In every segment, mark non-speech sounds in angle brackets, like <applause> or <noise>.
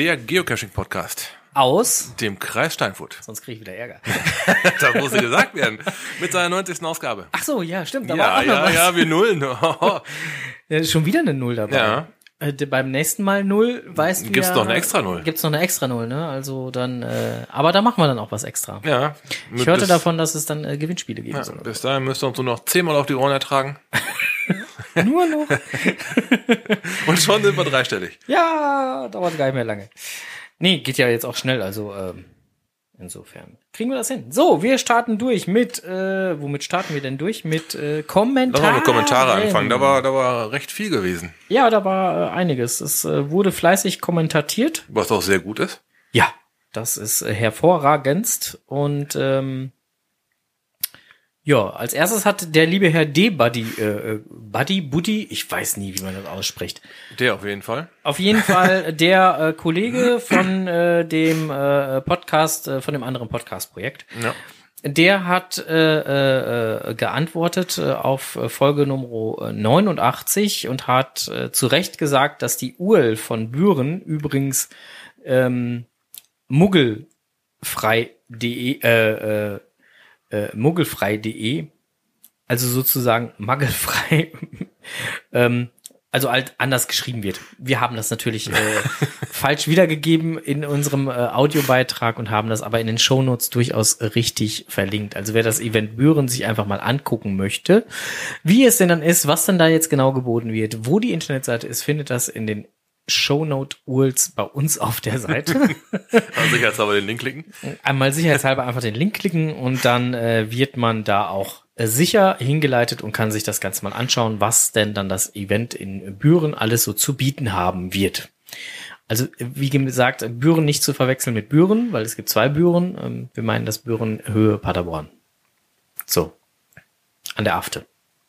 Der Geocaching-Podcast. Aus. Dem Kreis Steinfurt. Sonst kriege ich wieder Ärger. <laughs> das muss gesagt werden. Mit seiner 90. Ausgabe. Ach so, ja, stimmt. Da ja, war auch noch ja, was. ja, wir nullen. <laughs> Ja, schon wieder eine Null dabei. Ja. Äh, beim nächsten Mal Null weißt du Gibt's ja, noch eine extra Null. Gibt's noch eine extra Null, ne? Also dann, äh, aber da machen wir dann auch was extra. ja. Ich hörte davon, dass es dann äh, Gewinnspiele geben Ja, soll. bis dahin müsst ihr uns nur noch zehnmal auf die Ohren ertragen. <laughs> Nur noch. <laughs> Und schon sind wir dreistellig. Ja, dauert gar nicht mehr lange. Nee, geht ja jetzt auch schnell, also ähm, insofern. Kriegen wir das hin. So, wir starten durch mit, äh, womit starten wir denn durch? Mit äh, Kommentaren. Lass mal mit Kommentare anfangen. Da war, da war recht viel gewesen. Ja, da war äh, einiges. Es äh, wurde fleißig kommentatiert. Was auch sehr gut ist. Ja, das ist äh, hervorragendst. Und ähm, ja, als erstes hat der liebe Herr D-Buddy, äh, äh, Buddy, Buddy, ich weiß nie, wie man das ausspricht. Der auf jeden Fall. Auf jeden Fall der äh, Kollege von äh, dem äh, Podcast, äh, von dem anderen Podcast-Projekt. Ja. Der hat äh, äh, geantwortet äh, auf äh, Folge Nummer 89 und hat äh, zu Recht gesagt, dass die URL von Büren übrigens ähm, muggelfrei.de äh, äh, äh, muggelfrei.de also sozusagen <laughs> magelfrei ähm, also halt anders geschrieben wird. Wir haben das natürlich äh, <laughs> falsch wiedergegeben in unserem äh, Audiobeitrag und haben das aber in den Shownotes durchaus richtig verlinkt. Also wer das Event Büren sich einfach mal angucken möchte, wie es denn dann ist, was denn da jetzt genau geboten wird, wo die Internetseite ist, findet das in den Shownote URLs bei uns auf der Seite. <laughs> Also sicherheitshalber den Link klicken. Einmal sicherheitshalber einfach den Link klicken und dann äh, wird man da auch äh, sicher hingeleitet und kann sich das Ganze mal anschauen, was denn dann das Event in Büren alles so zu bieten haben wird. Also wie gesagt, Büren nicht zu verwechseln mit Büren, weil es gibt zwei Büren. Ähm, wir meinen das Büren Höhe Paderborn. So. An der Afte.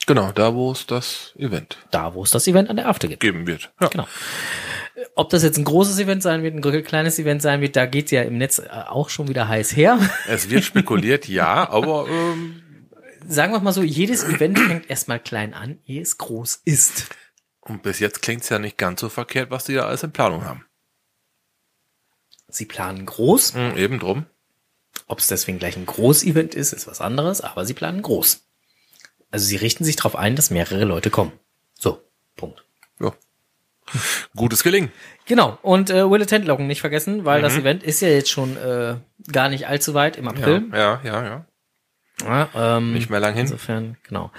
Genau, da wo es das Event Da, wo es das Event an der Afte gibt. geben wird. Ja. Genau. Ob das jetzt ein großes Event sein wird, ein kleines Event sein wird, da geht's ja im Netz äh, auch schon wieder heiß her. <laughs> Es wird spekuliert, ja, aber ähm, sagen wir mal so, jedes Event fängt erstmal klein an, ehe es groß ist. und bis jetzt klingt's ja nicht ganz so verkehrt, was die da alles in Planung haben. Sie planen groß. Mhm, eben drum. Ob es deswegen gleich ein Groß-Event ist, ist was anderes, aber sie planen groß. Also sie richten sich darauf ein, dass mehrere Leute kommen. So, Punkt. Ja. Gutes Gelingen. Genau, und äh, Will Tent-Loggen nicht vergessen, weil das Event ist ja jetzt schon äh, gar nicht allzu weit im Ja, April. ja, ja, ja. Ja, ähm, Nicht mehr lang hin. Insofern, genau.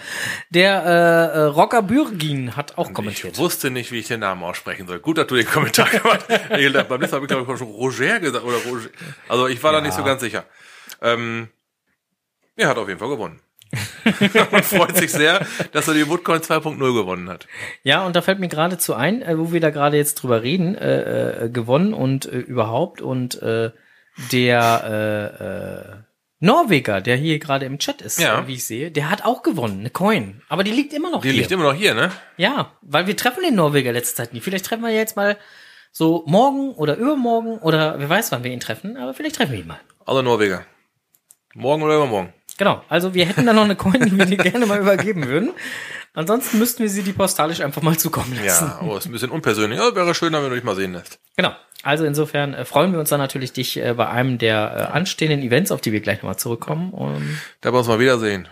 Der äh, äh, Rocker Bürgin hat auch kommentiert. Ich wusste nicht, wie ich den Namen aussprechen soll. Gut, dass du den Kommentar <laughs> gemacht hast. Beim letzten Mal habe ich, glaube ich, schon Roger gesagt. Oder Roger. Also ich war da nicht so ganz sicher. Ähm, er hat auf jeden Fall gewonnen. <laughs> und freut sich sehr, dass er die Woodcoin 2.0 gewonnen hat. Ja, und da fällt mir geradezu ein, äh, wo wir da gerade jetzt drüber reden, äh, äh, gewonnen und äh, überhaupt und äh, der äh, Norweger, der hier gerade im Chat ist, Ja. wie ich sehe, der hat auch gewonnen, eine Coin. Aber die liegt immer noch Die hier. liegt immer noch hier, ne? ja, weil wir treffen den Norweger letzte Zeit nie. Vielleicht treffen wir jetzt mal so morgen oder übermorgen oder wer weiß, wann wir ihn treffen, aber vielleicht treffen wir ihn mal. Also Norweger. Morgen oder übermorgen. Genau, also wir hätten da noch eine Coin, die wir dir gerne mal übergeben würden. Ansonsten müssten wir sie die postalisch einfach mal zukommen lassen. Ja, aber ist ein bisschen unpersönlich. Ja, wäre schöner, wenn du dich mal sehen lässt. Genau. Also insofern äh, freuen wir uns dann natürlich, dich äh, bei einem der äh, anstehenden Events, auf die wir gleich nochmal zurückkommen. Und, Da wir uns mal wiedersehen.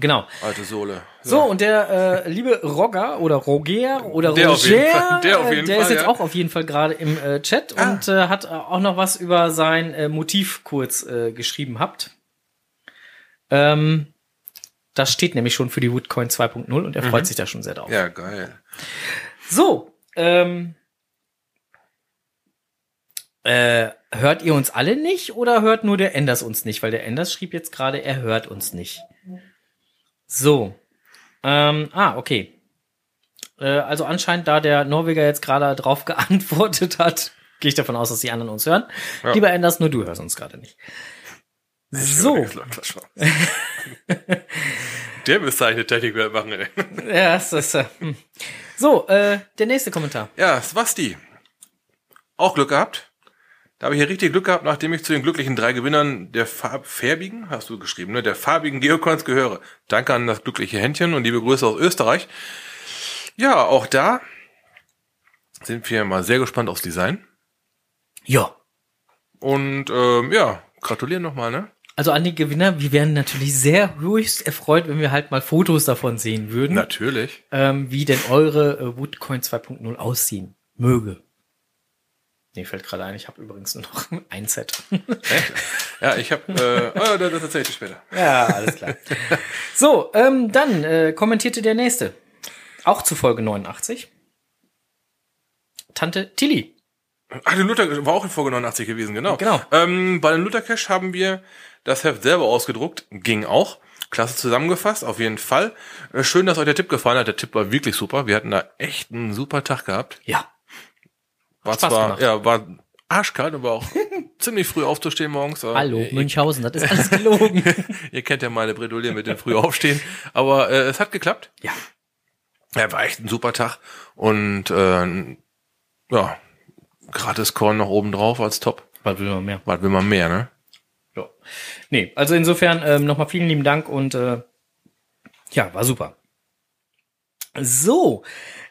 genau. Alte Sohle. So, und der äh, liebe Rogger oder Roger oder Der Roger, auf jeden Fall, der auf der Fall, ist jetzt ja. auch auf jeden Fall gerade im äh, Chat Ah. und äh, hat auch noch was über sein äh, Motiv kurz äh, geschrieben habt. Ähm, das steht nämlich schon für die Woodcoin 2.0 und er freut sich da schon sehr drauf. Mhm. Ja, geil. So, ähm, äh, hört ihr uns alle nicht oder hört nur der Enders uns nicht? Weil der Enders schrieb jetzt gerade, er hört uns nicht. So. Ähm, ah, okay. Äh, also anscheinend, da der Norweger jetzt gerade drauf <laughs> geantwortet hat, gehe ich davon aus, dass die anderen uns hören. Ja. Lieber Enders, nur du hörst uns gerade nicht. So. <laughs> Der müsste eine Technik machen. Ey. Ja, das ist, äh. So, äh, der nächste Kommentar. Ja, Swasti. Auch Glück gehabt. Da habe ich hier richtig Glück gehabt, nachdem ich zu den glücklichen drei Gewinnern der Farb färbigen, hast du geschrieben, ne, der farbigen Geocoins gehöre. Danke an das glückliche Händchen und liebe Grüße aus Österreich. Ja, auch da sind wir mal sehr gespannt aufs Design. Ja. Und ähm, ja, gratulieren nochmal, ne? Also an die Gewinner, wir wären natürlich sehr höchst erfreut, wenn wir halt mal Fotos davon sehen würden, Natürlich. ähm, wie denn eure äh, Woodcoin 2.0 aussehen möge. Nee, fällt gerade ein, ich habe übrigens nur noch <laughs> ein Set. Ja, ich habe, äh, oh, das, erzähle ich dir später. ja, alles klar. So, ähm, dann äh, kommentierte der nächste. Auch zu Folge 89. Tante Tilly. Ach, der Luther war auch in Folge 89 gewesen, genau. Genau. Ähm, bei dem Luther Cash haben wir das Heft selber ausgedruckt, ging auch. Klasse zusammengefasst, auf jeden Fall. Äh, Schön, dass euch der Tipp gefallen hat. Der Tipp war wirklich super. Wir hatten da echt einen super Tag gehabt. Ja. War Spaß zwar, gemacht. ja, war arschkalt und war auch <laughs> ziemlich früh aufzustehen morgens. Hallo, ihr, Münchhausen, das ist <laughs> alles gelogen. <laughs> ihr kennt ja meine Bredouille mit dem früh aufstehen. Aber äh, es hat geklappt. ja. Ja, war echt ein super Tag. Und äh, ja, gratis Korn noch oben drauf als Top. Was will man mehr? Was will man mehr, ne? Ja. Nee, also insofern ähm, nochmal vielen lieben Dank und äh, ja, war super. So,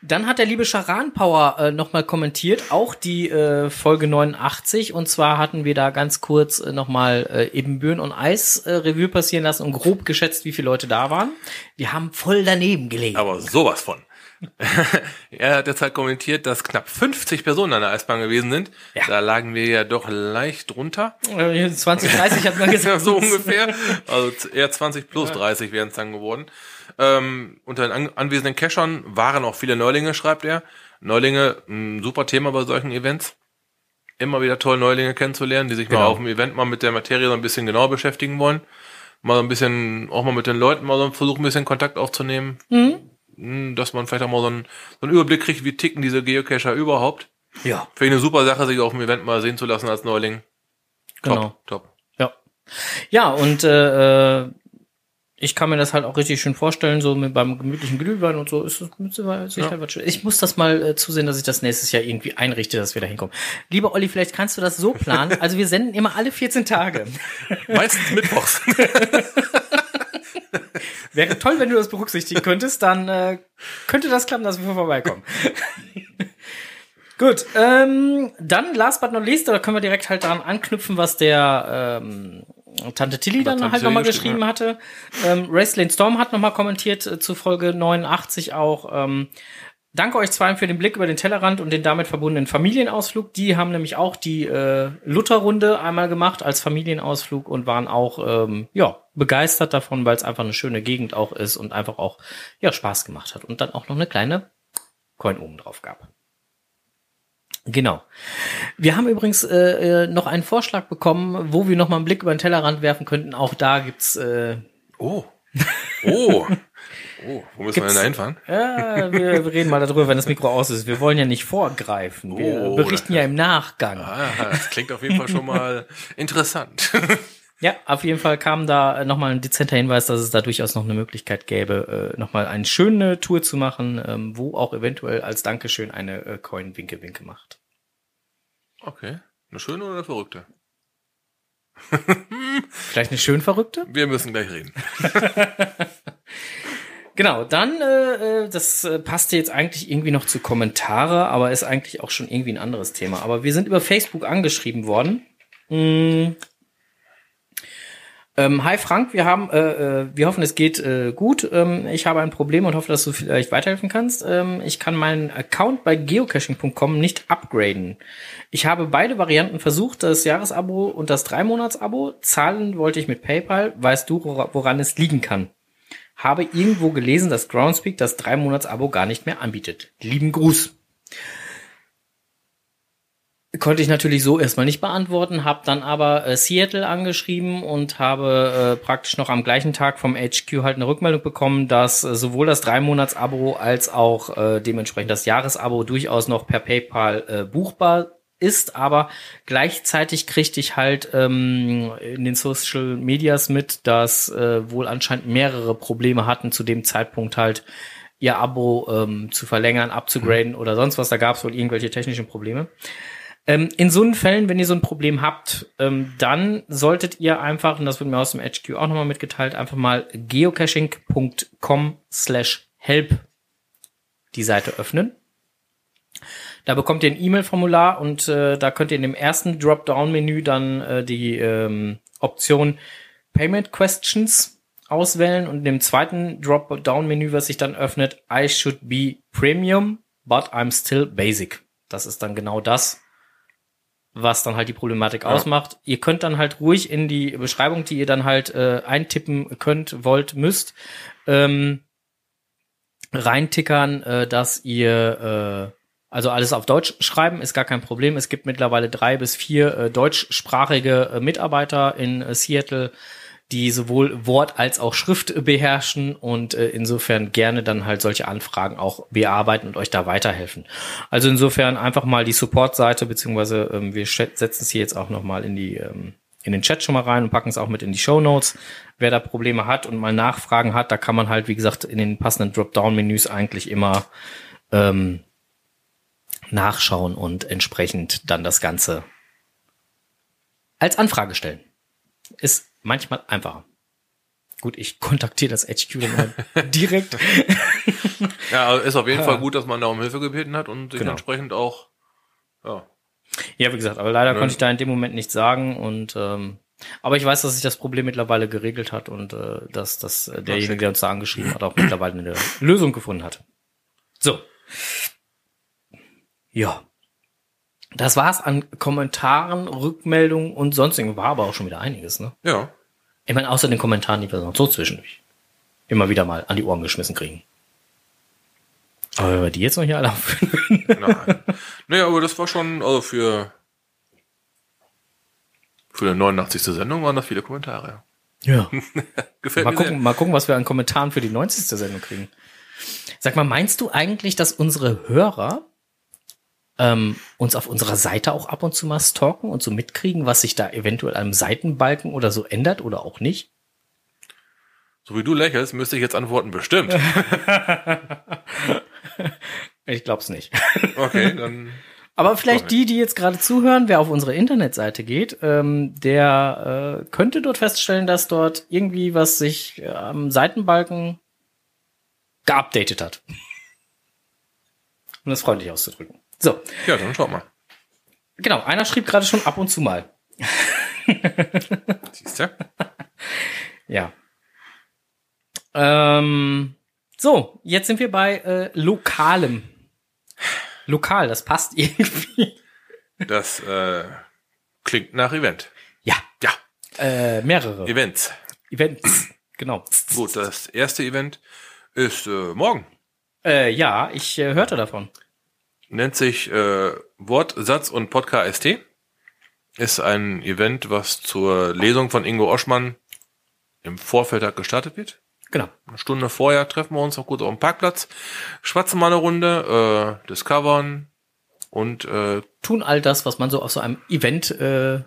dann hat der liebe Charan Power äh, nochmal kommentiert, auch die äh, Folge 89. Und zwar hatten wir da ganz kurz äh, nochmal äh, eben Büren und Eis äh, Revue passieren lassen und grob geschätzt, wie viele Leute da waren. Wir haben voll daneben gelegen. Aber sowas von. <laughs> er hat jetzt halt kommentiert, dass knapp 50 Personen an der Eisbahn gewesen sind. Ja. Da lagen wir ja doch leicht drunter. Äh, 20, 30 hat man <laughs> gesagt. so ungefähr. Also eher 20 plus 30 wären es dann geworden. Ähm, unter den an anwesenden Cachern waren auch viele Neulinge, schreibt er. Neulinge, ein super Thema bei solchen Events. Immer wieder toll, Neulinge kennenzulernen, die sich mal Genau. auf dem Event mal mit der Materie so ein bisschen genauer beschäftigen wollen. Mal so ein bisschen, auch mal mit den Leuten mal so versuchen, ein bisschen Kontakt aufzunehmen. Mhm. Dass man vielleicht auch mal so einen, so einen Überblick kriegt, wie ticken diese Geocacher überhaupt. Ja, Finde ich eine super Sache, sich auf dem Event mal sehen zu lassen als Neuling. Top, Genau. top. Ja. Ja, und äh, äh, ich kann mir das halt auch richtig schön vorstellen, so mit beim gemütlichen Glühwein und so ist es mit Sicherheit Ja. was schön. Ich muss das mal äh, zusehen, dass ich das nächstes Jahr irgendwie einrichte, dass wir da hinkommen. Lieber Olli, vielleicht kannst du das so planen. <laughs> Also wir senden immer alle 14 Tage. Meistens mittwochs. <laughs> <laughs> Wäre toll, wenn du das berücksichtigen könntest, dann äh, könnte das klappen, dass wir vorbeikommen. <laughs> Gut, ähm, dann last but not least, da können wir direkt halt daran anknüpfen, was der ähm, Tante Tilly dann Tante halt nochmal geschrieben hatte. Ähm, Racelane Storm hat nochmal kommentiert äh, zu Folge 89 auch. Ähm, Danke euch zwei für den Blick über den Tellerrand und den damit verbundenen Familienausflug. Die haben nämlich auch die äh, Lutherrunde einmal gemacht als Familienausflug und waren auch ähm, ja begeistert davon, weil es einfach eine schöne Gegend auch ist und einfach auch ja Spaß gemacht hat und dann auch noch eine kleine Coin oben drauf gab. Genau. Wir haben übrigens äh, äh, noch einen Vorschlag bekommen, wo wir noch mal einen Blick über den Tellerrand werfen könnten. Auch da gibt's äh, Oh. <laughs> Oh. Oh, wo müssen wir denn da hinfahren? Ja, wir, wir reden mal darüber, wenn das Mikro aus ist. Wir wollen ja nicht vorgreifen. Wir Oh, berichten ja im Nachgang. Ah, das klingt auf jeden Fall schon mal <laughs> interessant. Ja, auf jeden Fall kam da nochmal ein dezenter Hinweis, dass es da durchaus noch eine Möglichkeit gäbe, äh, nochmal eine schöne Tour zu machen, ähm, wo auch eventuell als Dankeschön eine äh, Coin Winke Winke macht. Okay. Eine schöne oder eine verrückte? Vielleicht eine schön verrückte? Wir müssen gleich reden. <laughs> Genau, dann, äh, äh, das äh, passte jetzt eigentlich irgendwie noch zu Kommentare, aber ist eigentlich auch schon irgendwie ein anderes Thema. Aber wir sind über Facebook angeschrieben worden. Mm. Ähm, hi Frank, wir haben, äh, äh, wir hoffen, es geht äh, gut. Ähm, ich habe ein Problem und hoffe, dass du vielleicht weiterhelfen kannst. Ähm, ich kann meinen Account bei geocaching.com nicht upgraden. Ich habe beide Varianten versucht, das Jahresabo und das Drei-Monats-Abo. Zahlen wollte ich mit PayPal. Weißt du, wora- woran es liegen kann? Habe irgendwo gelesen, dass Groundspeak das Drei-Monats-Abo gar nicht mehr anbietet. Lieben Gruß. Konnte ich natürlich so erstmal nicht beantworten, habe dann aber äh, Seattle angeschrieben und habe äh, praktisch noch am gleichen Tag vom HQ halt eine Rückmeldung bekommen, dass äh, sowohl das Drei-Monats-Abo als auch äh, dementsprechend das Jahresabo durchaus noch per PayPal äh, buchbar ist, aber gleichzeitig kriegte ich halt ähm, in den Social Medias mit, dass äh, wohl anscheinend mehrere Probleme hatten zu dem Zeitpunkt halt ihr Abo ähm, zu verlängern, abzugraden oder sonst was. Da gab es wohl irgendwelche technischen Probleme. Ähm, in so einen Fällen, wenn ihr so ein Problem habt, ähm, dann solltet ihr einfach, und das wird mir aus dem HQ auch nochmal mitgeteilt, einfach mal geocaching.com slash help die Seite öffnen. Da bekommt ihr ein E-Mail-Formular und äh, da könnt ihr in dem ersten Dropdown-Menü dann äh, die ähm, Option Payment Questions auswählen und in dem zweiten Dropdown-Menü, was sich dann öffnet, I should be Premium, but I'm still Basic. Das ist dann genau das, was dann halt die Problematik Ja. ausmacht. Ihr könnt dann halt ruhig in die Beschreibung, die ihr dann halt äh, eintippen könnt, wollt, müsst, ähm, reintickern, äh, dass ihr äh, also alles auf Deutsch schreiben, ist gar kein Problem. Es gibt mittlerweile drei bis vier äh, deutschsprachige äh, Mitarbeiter in äh, Seattle, die sowohl Wort als auch Schrift beherrschen und äh, insofern gerne dann halt solche Anfragen auch bearbeiten und euch da weiterhelfen. Also insofern einfach mal die Support-Seite, beziehungsweise ähm, wir setzen es hier jetzt auch nochmal in die ähm, in den Chat schon mal rein und packen es auch mit in die Show Notes. Wer da Probleme hat und mal Nachfragen hat, da kann man halt, wie gesagt, in den passenden Dropdown-Menüs eigentlich immer ähm, nachschauen und entsprechend dann das Ganze als Anfrage stellen. Ist manchmal einfacher. Gut, ich kontaktiere das HQ dann mal <laughs> direkt. Ja, ist auf jeden. Fall gut, dass man da um Hilfe gebeten hat und sich Genau. entsprechend auch, ja. Ja, wie gesagt, aber leider Ne? konnte ich da in dem Moment nichts sagen und ähm, aber ich weiß, dass sich das Problem mittlerweile geregelt hat und äh, dass, dass äh, derjenige, der uns da angeschrieben hat, auch mittlerweile eine <clears throat> Lösung gefunden hat. So. Ja. Das war's an Kommentaren, Rückmeldungen und sonstigen. War aber auch schon wieder einiges, ne? Ja. Ich meine, außer den Kommentaren, die wir noch so zwischendurch immer wieder mal an die Ohren geschmissen kriegen. Aber wenn wir die jetzt noch hier alle aufführen, Nein. nee, aber das war schon, also für, für die 89. Sendung waren das viele Kommentare. ja. <laughs> Gefällt Mal mir sehr. gucken, mal gucken, was wir an Kommentaren für die 90. Sendung kriegen. Sag mal, meinst du eigentlich, dass unsere Hörer ähm, uns auf unserer Seite auch ab und zu mal stalken und so mitkriegen, was sich da eventuell am Seitenbalken oder so ändert oder auch nicht? So wie du lächelst, müsste ich jetzt antworten, bestimmt. <laughs> Ich glaub's nicht. Okay, dann, <laughs> Aber vielleicht die, die jetzt gerade zuhören, wer auf unsere Internetseite geht, ähm, der äh, könnte dort feststellen, dass dort irgendwie was sich äh, am Seitenbalken geupdatet hat. Um das freundlich auszudrücken. So, ja, dann schaut mal. genau. Einer schrieb gerade schon ab und zu mal. <laughs> Siehst du? Ja. Ähm, so, jetzt sind wir bei äh, Lokalem. Lokal, das passt <laughs> irgendwie. Das äh, klingt nach Event. Ja, Ja, äh, mehrere Events. Events. Genau. Gut, das erste Event ist äh, morgen. Äh, ja, ich äh, hörte davon. Nennt sich äh, Wort, Satz und Podcast ST. Ist ein Event, was zur Lesung von Ingo Oschmann im Vorfeld gestartet wird. Genau. Eine Stunde vorher treffen wir uns noch kurz auf dem Parkplatz, schwatzen mal eine Runde, äh, discovern und äh, Tun all das, was man so auf so einem Event äh,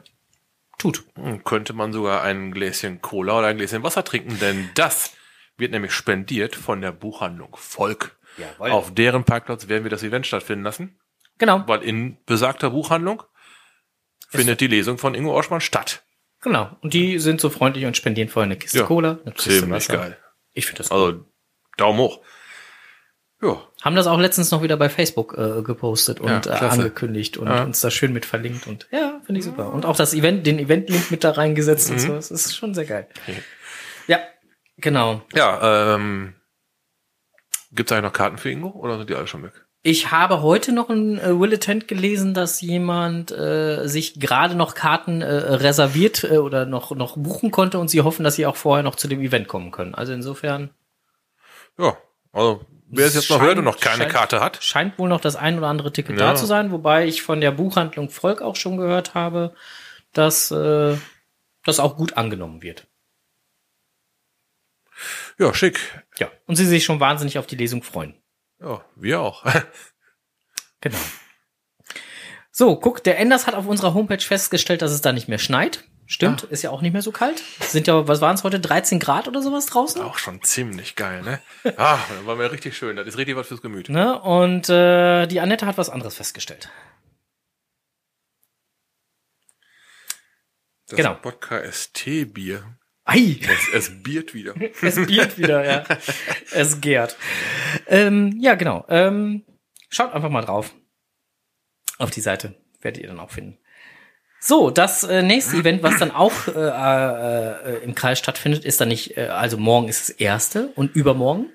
tut. könnte man sogar ein Gläschen Cola oder ein Gläschen Wasser trinken, denn das wird nämlich spendiert von der Buchhandlung Volk. Jawohl. Auf deren Parkplatz werden wir das Event stattfinden lassen, Genau, weil in besagter Buchhandlung findet die Lesung von Ingo Oschmann statt. genau. Und die sind so freundlich und spendieren vorher eine Kiste Ja, Cola, eine Kiste Ziemlich Wasser. geil. Ich finde das cool. Also Daumen hoch. Ja, Haben das auch letztens noch wieder bei Facebook äh, gepostet und Ja, äh, angekündigt und Ja. uns da schön mit verlinkt und ja, finde ich super. Und auch das Event, den Event-Link mit da reingesetzt Mhm. und so. Das ist schon sehr geil. Ja, genau. ja ähm, gibt es eigentlich noch Karten für Ingo oder sind die alle schon weg? Ich habe heute noch ein äh, Willetent gelesen, dass jemand äh, sich gerade noch Karten äh, reserviert äh, oder noch noch buchen konnte und sie hoffen, dass sie auch vorher noch zu dem Event kommen können. Also insofern Ja, also wer es jetzt noch Scheint- hört und noch keine scheint- Karte hat, scheint wohl noch das ein oder andere Ticket Ja. da zu sein, wobei ich von der Buchhandlung Volk auch schon gehört habe, dass äh, das auch gut angenommen wird. ja, schick. Ja. Und sie sich schon wahnsinnig auf die Lesung freuen. Ja, wir auch. <laughs> Genau. So, guck, der Enders hat auf unserer Homepage festgestellt, dass es da nicht mehr schneit. Stimmt, ist ja auch nicht mehr so kalt. Sind ja, was waren es heute, 13 Grad oder sowas draußen? auch schon ziemlich geil, ne? <laughs> Ah, war mir richtig schön. Das ist richtig was fürs Gemüt. Ne? Und äh, die Annette hat was anderes festgestellt. Das Genau. Wodka ST-Bier. Ei, Es, es biert wieder. <laughs> es biert wieder, ja. Es gärt. Ähm, ja, genau. Ähm, schaut einfach mal drauf. Auf die Seite werdet ihr dann auch finden. So, das äh, nächste Event, was dann auch äh, äh, im Kreis stattfindet, ist dann nicht, äh, also morgen ist das erste und übermorgen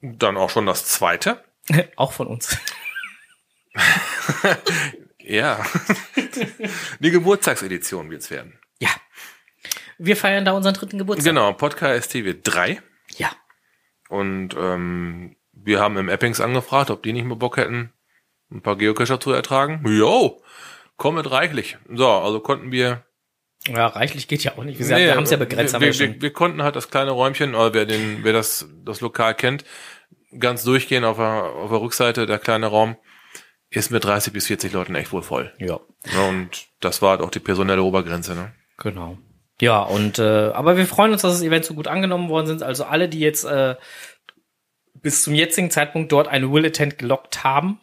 Dann auch schon das zweite. <laughs> auch von uns. <laughs> Ja. Die Geburtstagsedition wird's werden. Wir feiern da unseren dritten Geburtstag. Genau, Podcast TV 3. Ja. Und ähm, wir haben im Eppings angefragt, ob die nicht mehr Bock hätten, ein paar Geocacher zu ertragen. Jo, kommt reichlich. So, also konnten wir. Ja, reichlich geht ja auch nicht. Wir, Nee, wir haben es ja begrenzt, wir, wir wir, wir, wir konnten halt das kleine Räumchen, oder wer den, wer das, das Lokal kennt, ganz durchgehen auf der, auf der Rückseite, der kleine Raum, ist mit 30 bis 40 Leuten echt wohl voll. Ja, Ja, und das war halt auch die personelle Obergrenze, ne? genau. Ja, und äh, aber wir freuen uns, dass das Event so gut angenommen worden sind. Also alle, die jetzt äh, bis zum jetzigen Zeitpunkt dort eine Will Attend gelockt haben,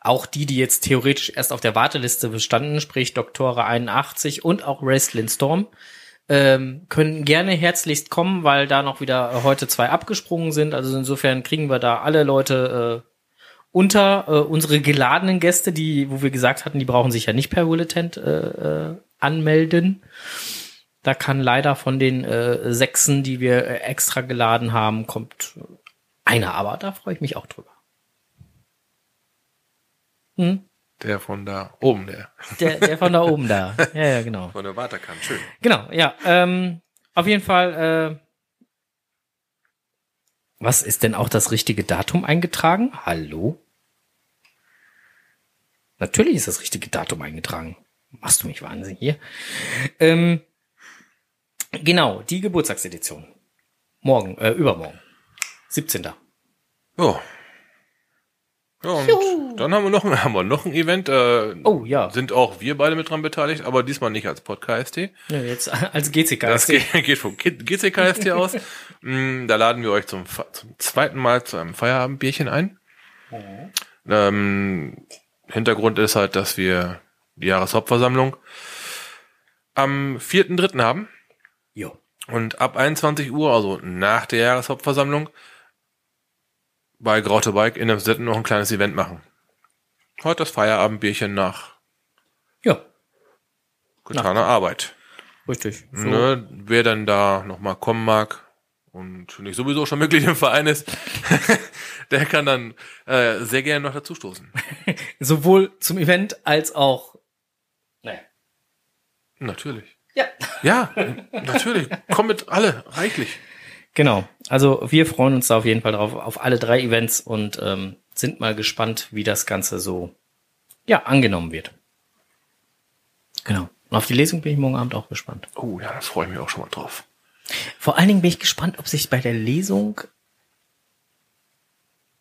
auch die, die jetzt theoretisch erst auf der Warteliste bestanden, sprich Doktore 81 und auch Wrestling Storm, ähm, können gerne herzlichst kommen, weil da noch wieder heute zwei abgesprungen sind. Also insofern kriegen wir da alle Leute äh, unter äh, unsere geladenen Gäste, die, wo wir gesagt hatten, die brauchen sich ja nicht per Bulletin äh, äh, anmelden. Da kann leider von den äh, Sechsen, die wir äh, extra geladen haben, kommt einer, aber da freue ich mich auch drüber. Hm? Der von da oben, der Der, der von da <laughs> oben da. Ja, ja, genau. von der Waterkant. Schön. Genau, ja. Ähm, auf jeden Fall, äh, was ist denn auch das richtige Datum eingetragen? Hallo? Natürlich ist das richtige Datum eingetragen. Machst du mich wahnsinnig hier? Ähm, genau, die Geburtstagsedition. Morgen, äh, übermorgen. 17. Ja. Ja, und dann haben wir noch, <laughs> haben wir noch ein Event. Äh, Oh, ja. Sind auch wir beide mit dran beteiligt, aber diesmal nicht als Podcast. ja jetzt <laughs> als GCK. Das geht, <laughs> geht vom GCKST aus. Mm, Da laden wir euch zum, zum zweiten Mal zu einem Feierabendbierchen ein. Ähm, Hintergrund ist halt, dass wir die Jahreshauptversammlung am 4.3. haben. Jo. Und ab 21 Uhr, also nach der Jahreshauptversammlung, bei Graute Bike in Emstetten noch ein kleines Event machen. Heute das Feierabendbierchen nach Ja, getaner Arbeit. richtig. So. Ne, wer dann da nochmal kommen mag und nicht sowieso schon Mitglied im Verein ist, <laughs> der kann dann äh, sehr gerne noch dazu stoßen. <laughs> Sowohl zum Event als auch. Natürlich. Ja. Ja, natürlich. Komm mit alle, reichlich. Genau. Also wir freuen uns da auf jeden Fall drauf, auf alle drei Events und ähm, sind mal gespannt, wie das Ganze so ja angenommen wird. Genau. Und auf die Lesung bin ich morgen Abend auch gespannt. Oh ja, da freue ich mich auch schon mal drauf. Vor allen Dingen bin ich gespannt, ob sich bei der Lesung,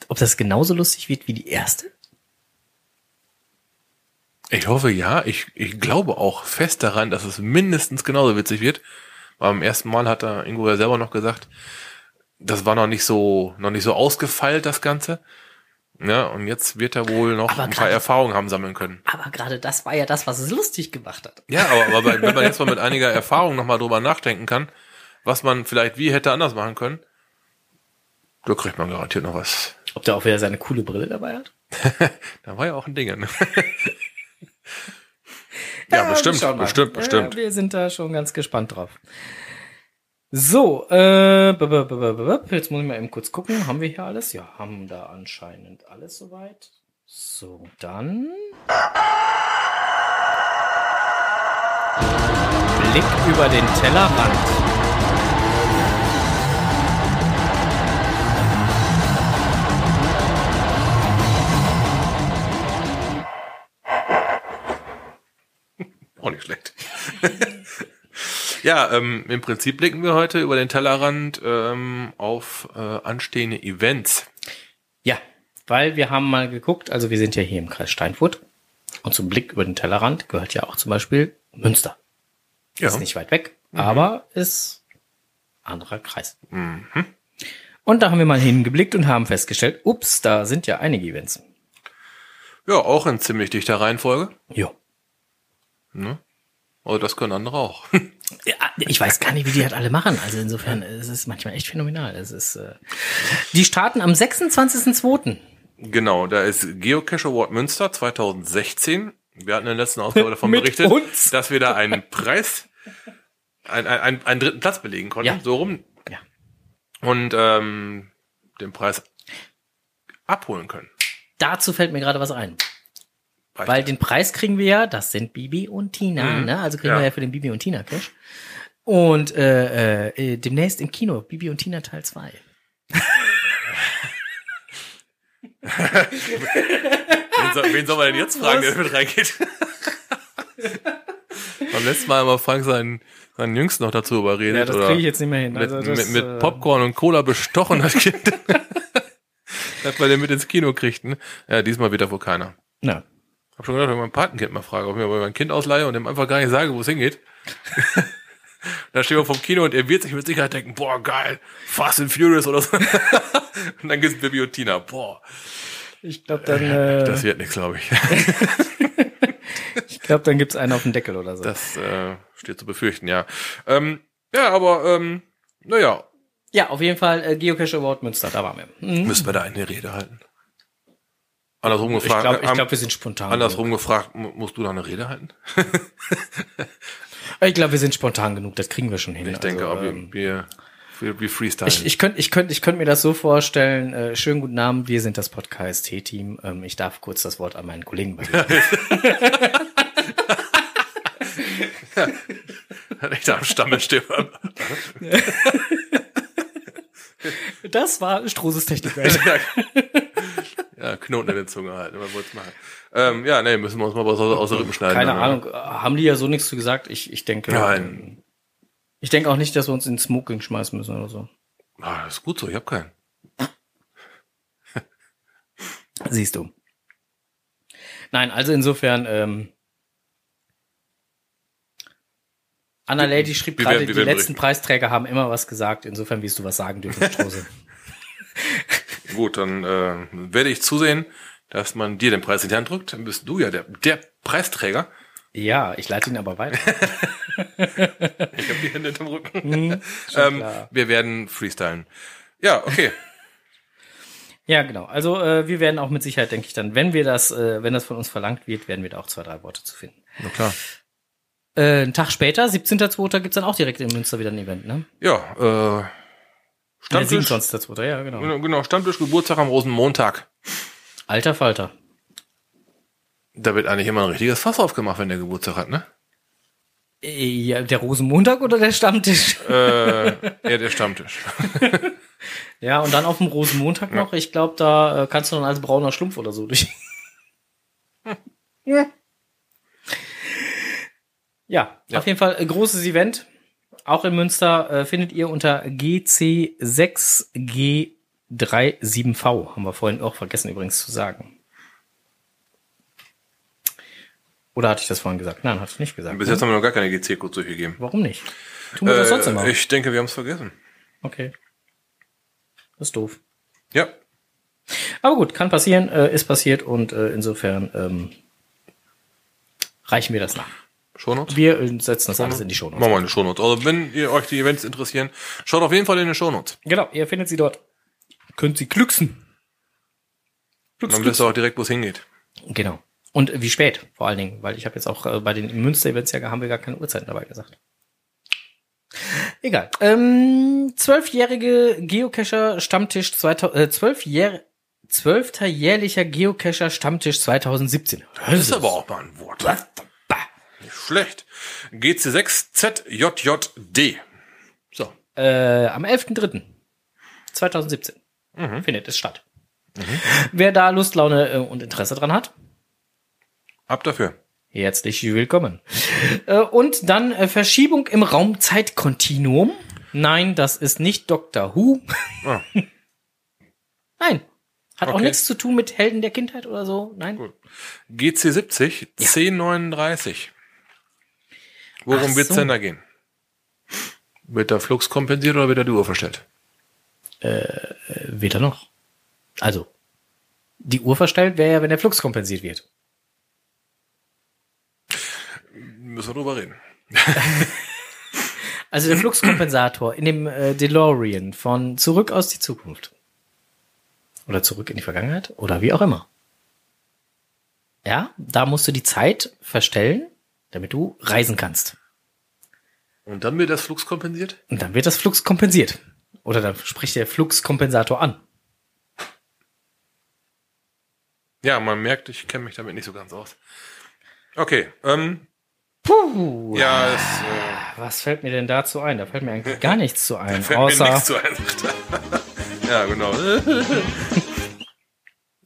ob das genauso lustig wird wie die erste. Ich hoffe ja. Ich, ich glaube auch fest daran, dass es mindestens genauso witzig wird. Beim ersten Mal hat er Ingo ja selber noch gesagt, das war noch nicht so, noch nicht so ausgefeilt, das Ganze. Ja, und jetzt wird er wohl noch Aber ein paar gerade- Erfahrungen haben sammeln können. Aber gerade das war ja das, was es lustig gemacht hat. Ja, aber, aber wenn man jetzt <laughs> mal mit einiger Erfahrung nochmal drüber nachdenken kann, was man vielleicht wie hätte anders machen können, da kriegt man garantiert noch was. Ob der auch wieder seine coole Brille dabei hat? <laughs> Da war ja auch ein Ding. Ne? <laughs> ja, wir bestimmt, bestimmt, bestimmt. Ja, wir sind da schon ganz gespannt drauf. So, äh, jetzt muss ich mal eben kurz gucken. Haben wir hier alles? Ja, haben da anscheinend alles soweit. So, dann. Blick über den Tellerrand. Ja, ähm, im Prinzip blicken wir heute über den Tellerrand ähm, auf äh, anstehende Events. Ja, weil wir haben mal geguckt, also wir sind ja hier im Kreis Steinfurt. Und zum Blick über den Tellerrand gehört ja auch zum Beispiel Münster. Ja, Ist nicht weit weg, aber ist anderer Kreis. Mhm. Und da haben wir mal hingeblickt und haben festgestellt, ups, da sind ja einige Events. ja auch in ziemlich dichter Reihenfolge. Jo. Ne? Also das können andere auch. <laughs> Ja, ich weiß gar nicht, wie die das alle machen. Also insofern, es ist manchmal echt phänomenal. Es ist, äh, die starten am 26.02. Genau, da ist Geocache Award Münster 2016. Wir hatten in der letzten Ausgabe davon <laughs> berichtet, uns. dass wir da einen Preis, ein, ein, ein, einen dritten Platz belegen konnten, Ja. so rum. Ja. Und ähm, den Preis abholen können. Dazu fällt mir gerade was ein. Reicht Weil ja. den Preis kriegen wir ja, das sind Bibi und Tina, Mhm. ne? Also kriegen Ja. wir ja für den Bibi und Tina Cash. Und äh, äh, äh, demnächst im Kino, Bibi und Tina Teil 2. <laughs> Wen soll, wen soll man denn jetzt fragen, der mit reingeht? Beim letzten Mal haben wir Frank seinen, seinen Jüngsten noch dazu überredet. Ja, das kriege ich jetzt nicht mehr hin. mit, Also das, mit, äh, mit Popcorn und Cola bestochen, das <laughs> Kind. dass man den mit ins Kino kriegt. Ne? Ja, diesmal wird da wohl keiner. Na, Hab schon gedacht, wenn ich mein Patenkind mal frage, ob ich mir mein Kind ausleihe und dem einfach gar nicht sage, wo es hingeht. <laughs> da stehen wir vom Kino und er wird sich mit Sicherheit denken, boah, geil, Fast and Furious oder so. <laughs> und dann gibt's Bibi und Tina, boah, ich glaube, dann, äh, das wird nichts, glaube ich. <laughs> ich glaub, dann gibt's einen auf den Deckel oder so. Das äh, steht zu befürchten, ja. Ähm, ja, aber ähm, naja, ja, auf jeden Fall äh, Geocache Award Münster, da waren wir. Mhm. müssen wir da eine Rede halten. Andersrum gefragt, glaube, ich ähm, glaub, wir sind spontan. andersrum gefragt, mu- musst du da eine Rede halten? <laughs> Ich glaube, wir sind spontan genug, das kriegen wir schon hin. Ich denke, also, auch, wir, ähm, wir, wir, wir freestylen. Ich, ich könnte ich könnt, ich könnt mir das so vorstellen, äh, schönen guten Abend, wir sind das Podcast T-Team. Ähm, ich darf kurz das Wort an meinen Kollegen übergeben. <laughs> <laughs> Echt am Stammel stehen. Das war Strohses Technikwelt. <laughs> ja, Knoten in der Zunge halten, was wollt's machen? Ähm, ja, nee, müssen wir uns mal was aus, aus der Rippen schneiden. Keine dann, Ahnung, äh, haben die ja so nichts zu gesagt. Ich, ich denke, Nein. ähm, ich denke auch nicht, dass wir uns ins Smoking schmeißen müssen oder so. Ah, das ist gut so, ich hab keinen. <laughs> Siehst du. Nein, also insofern, ähm, Anna Lady schrieb wir gerade, wir die letzten Preisträger haben immer was gesagt. Insofern wirst du was sagen dürfen, Strose. <laughs> <laughs> Gut, dann äh, werde ich zusehen, dass man dir den Preis in die Hand drückt. Dann bist du ja der, der Preisträger. ja, ich leite ihn aber weiter. <laughs> Ich habe die Hände hinterm Rücken. Hm, <laughs> ähm, wir werden freestylen. Ja, okay. <laughs> Ja, genau. Also äh, wir werden auch mit Sicherheit, denke ich, dann, wenn wir das, äh, wenn das von uns verlangt wird, werden wir da auch zwei, drei Worte zu finden. Na klar. Äh, einen Tag später, 17.2. gibt's dann auch direkt in Münster wieder ein Event, ne? Ja, äh, Stammtisch. 27.2. Ja, genau. Genau, genau, Stammtisch, Geburtstag am Rosenmontag. Alter Falter. Da wird eigentlich immer ein richtiges Fass aufgemacht, wenn der Geburtstag hat, ne? Äh, Ja, der Rosenmontag oder der Stammtisch? Äh, eher der Stammtisch. <laughs> Ja, und dann auf dem Rosenmontag noch. Ich glaube, da äh, kannst du dann als brauner Schlumpf oder so durch. <laughs> ja. ja, Ja. auf jeden Fall äh, großes Event. Auch in Münster äh, findet ihr unter GC6G37V. Haben wir vorhin auch vergessen übrigens zu sagen. Oder hatte ich das vorhin gesagt? Nein, hatte ich nicht gesagt. Bis jetzt haben wir noch gar keine GC-Codes durchgegeben. Warum nicht? Tun wir das sonst immer. Äh, ich denke, wir haben es vergessen. Okay. Das ist doof. Ja. Aber gut, kann passieren, äh, ist passiert und äh, insofern ähm, reichen wir das nach. Shownotes? Wir äh, setzen das alles in die Shownotes. Machen wir eine Shownotes. Also wenn ihr euch die Events interessieren, schaut auf jeden Fall in den Shownotes. Genau, ihr findet sie dort. Könnt sie glücksen. Glücks, Dann wisst ihr auch direkt, wo es hingeht. Genau. Und wie spät, vor allen Dingen, weil ich habe jetzt auch äh, bei den Münster-Events ja haben wir gar keine Uhrzeiten dabei gesagt. Egal. Ähm, zwölfjährige Geocacher Stammtisch 2000, äh, zwölfjähr, zwölfter jährlicher Geocacher Stammtisch 2017. Das ist aber auch mal ein Wort. Nicht schlecht. GC6ZJJD. So. Äh, am 11.03.2017 Mhm. findet es statt. Wer da Lust, Laune äh, und Interesse dran hat, Ab dafür. herzlich willkommen. Äh, und dann äh, Verschiebung im Raum-Zeit-Kontinuum. Nein, das ist nicht Doctor Who. Ah, <laughs> Nein. Hat auch Okay. nichts zu tun mit Helden der Kindheit oder so. Nein. gut. GC70 1039. Worum Ach wird's so. denn da gehen? Wird der Flux kompensiert oder wird da die Uhr verstellt? Äh, weder noch. Also, die Uhr verstellt wäre ja, wenn der Flux kompensiert wird. Müssen wir drüber reden. <laughs> Also der Fluxkompensator in dem äh, DeLorean von Zurück aus die Zukunft Oder zurück in die Vergangenheit oder wie auch immer. Ja, da musst du die Zeit verstellen, damit du reisen kannst. Und dann wird das Flux kompensiert? Und dann wird das Flux kompensiert. Oder dann spricht der Fluxkompensator an. Ja, man merkt, ich kenne mich damit nicht so ganz aus. Okay, ähm, Puh. ja, es, äh, Was fällt mir denn dazu ein? Da fällt mir eigentlich gar nichts zu <laughs> ein. fällt mir außer nichts zu ein. <laughs> ja, genau. <laughs>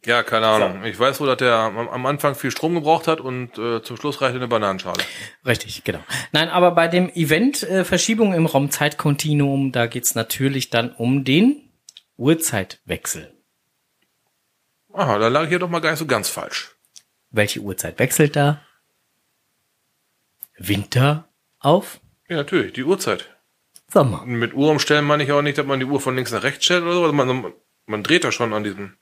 ja, keine Ahnung. Ich weiß wohl, dass der am, Anfang viel Strom gebraucht hat und äh, zum Schluss reichte eine Bananenschale. Richtig, genau. Nein, aber bei dem Event äh, Verschiebung im Raumzeitkontinuum, da geht's natürlich dann um den Uhrzeitwechsel. Aha, da lag ich hier doch mal gar nicht so ganz falsch. Welche Uhrzeit wechselt da? Winter auf Ja, natürlich, die Uhrzeit. Sommer. Mit Uhr umstellen meine ich auch nicht, dass man die Uhr von links nach rechts stellt oder so. Also man, man dreht da schon an diesem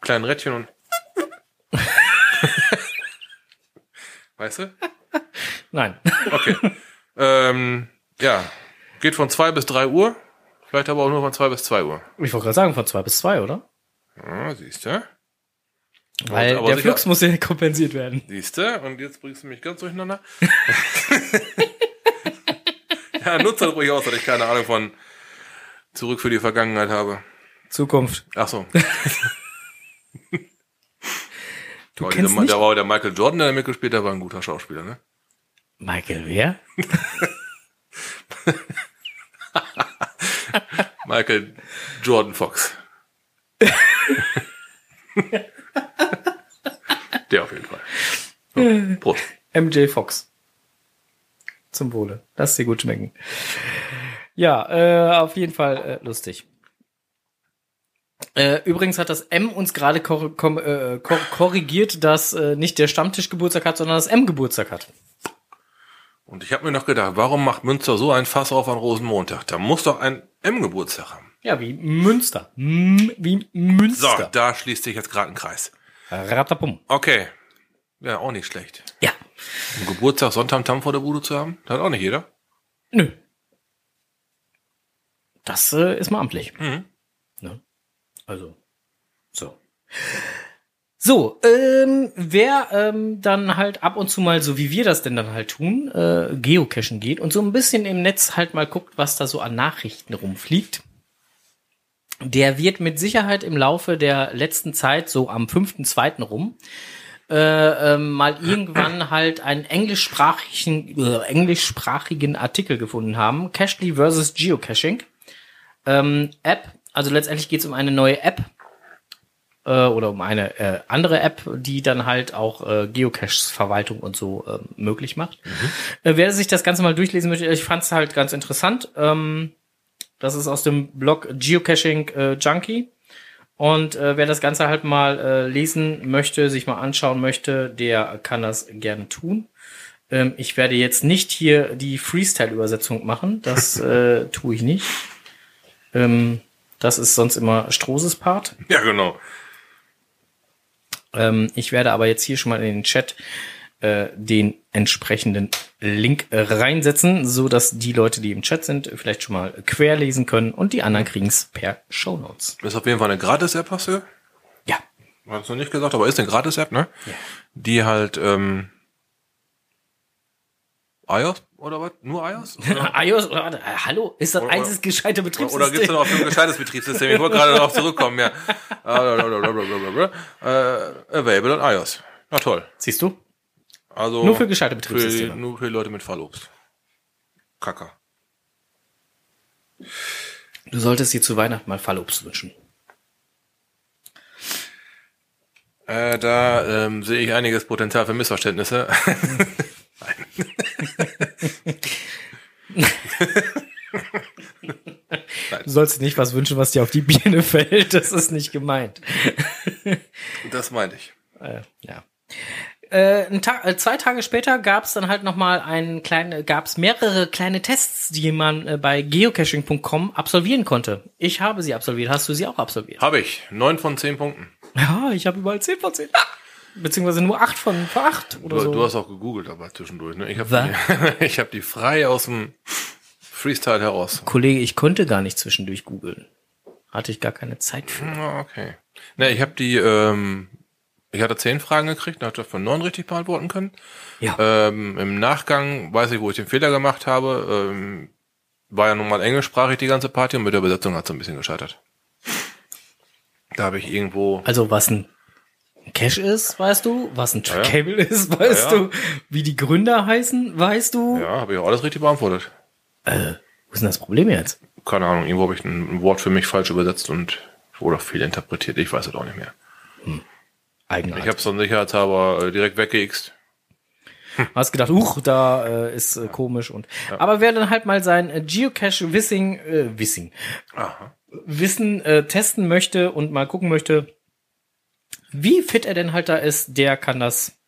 kleinen Rädchen und. <laughs> weißt du? Nein. Okay. ähm, ja. Geht von zwei bis drei Uhr. Vielleicht aber auch nur von zwei bis zwei Uhr. Ich wollte gerade sagen, von zwei bis zwei, oder? Ja, siehst du? Weil aber der Flux muss ja kompensiert werden. Siehst du? Und jetzt bringst du mich ganz durcheinander. <laughs> ja, nutze das ruhig aus, dass ich keine Ahnung von zurück für die Vergangenheit habe. Zukunft. Ach so. <laughs> Du Oh, kennst dieser, nicht da war der Michael Jordan, der mitgespielt hat, war ein guter Schauspieler, ne? Michael wer? <laughs> Michael Jordan Fox. <laughs> der auf jeden Fall. So, Prost. MJ Fox. Zum Wohle. Lass dir gut schmecken. Ja, äh, auf jeden Fall äh, lustig. Äh, übrigens hat das M uns gerade kor kom äh, kor korrigiert, dass äh, nicht der Stammtisch Geburtstag hat, sondern das M Geburtstag hat. Und ich habe mir noch gedacht, warum macht Münster so ein Fass auf an Rosenmontag? Da muss doch ein M-Geburtstag haben. Ja, wie Münster. M wie So, Münster. da schließt sich jetzt gerade ein Kreis. Ratapum. Okay. Ja, auch nicht schlecht. Ja. Am Geburtstag Sonntamtam vor der Bude zu haben, das hat auch nicht jeder. Nö. Das äh, ist mal amtlich. Mhm. Also, so. So, ähm, wer ähm, dann halt ab und zu mal, so wie wir das denn dann halt tun, äh, geocachen geht und so ein bisschen im Netz halt mal guckt, was da so an Nachrichten rumfliegt, der wird mit Sicherheit im Laufe der letzten Zeit, so am 5.2. rum, äh, ähm, mal irgendwann <clears throat> halt einen englischsprachigen, äh, englischsprachigen Artikel gefunden haben. Cashly versus Geocaching. Ähm, App, also letztendlich geht es um eine neue App äh, oder um eine äh, andere App, die dann halt auch äh, Geocaches-Verwaltung und so äh, möglich macht. Äh, wer sich das Ganze mal durchlesen möchte, ich fand es halt ganz interessant. Ähm, das ist aus dem Blog Geocaching äh, Junkie. Und äh, wer das Ganze halt mal äh, lesen möchte, sich mal anschauen möchte, der kann das gerne tun. Ähm, ich werde jetzt nicht hier die Freestyle-Übersetzung machen. Das <laughs> äh, tue ich nicht. Ähm, das ist sonst immer Strohses Part. Ja, genau. Ähm, ich werde aber jetzt hier schon mal in den Chat äh, den entsprechenden Link reinsetzen, so dass die Leute, die im Chat sind, vielleicht schon mal querlesen können und die anderen kriegen's per Shownotes. Ist auf jeden Fall eine Gratis-App, hast du? Ja. Hast du noch nicht gesagt, aber ist eine Gratis-App, ne? Ja. Die halt, ähm, iOS oder was? Nur iOS? <laughs> Oder, iOS, oder, äh, hallo, ist das Oder- einziges gescheite oder gibt's Betriebssystem? da noch ein gescheites Betriebssystem? Ich wollte gerade darauf zurückkommen, ja. äh, available on iOS. Na toll. Siehst du? Also Nur für gescheite für, Betriebssysteme. nur für Leute mit Fallobst. Kacker. Du solltest dir zu Weihnachten mal Fallobst wünschen. Äh, da ähm, sehe ich einiges Potenzial für Missverständnisse. <laughs> Du sollst dir nicht was wünschen, was dir auf die Birne <laughs> fällt. Das ist nicht gemeint. das meinte ich. Äh, ja. Äh, Tag, äh, zwei Tage später gab es dann halt noch mal einen kleinen, gab es mehrere kleine Tests, die man äh, bei geocaching.com absolvieren konnte. Ich habe sie absolviert. Hast du sie auch absolviert? Habe ich. Neun von zehn Punkten. Ja, ich habe überall 10 von 10. Beziehungsweise nur 8 von, von 8 oder Du, so. du hast auch gegoogelt aber zwischendurch. Ne? Ich habe die, <laughs> ich hab die frei aus dem Freestyle heraus. Kollege, ich konnte gar nicht zwischendurch googeln. Hatte ich gar keine Zeit für. Ah, Okay. Ne, ich habe die, ähm, ich hatte zehn Fragen gekriegt, und hatte von neun richtig beantworten können. Ja. Ähm, Im Nachgang weiß ich, wo ich den Fehler gemacht habe. Ähm, war ja nun mal englischsprachig die ganze Party und mit der Übersetzung hat es ein bisschen gescheitert. Da habe ich irgendwo. Also was ein Cache ist, weißt du? Was ein ja. Trackable <laughs> ist, weißt Ja, ja. du? Wie die Gründer heißen, weißt du? Ja, habe ich auch alles richtig beantwortet. Wo ist denn das Problem jetzt? Keine Ahnung, irgendwo habe ich ein Wort für mich falsch übersetzt und oder viel interpretiert. Ich weiß es auch nicht mehr. Eigenartig. Ich habe es dann sicherheitshalber äh, direkt weggeixt. <laughs> Hast gedacht, huch, da äh, ist äh, komisch und. Aber wer dann halt mal sein äh, Geocache Wissing, äh, Wissing, Aha. Wissen äh, testen möchte und mal gucken möchte, wie fit er denn halt da ist, der kann das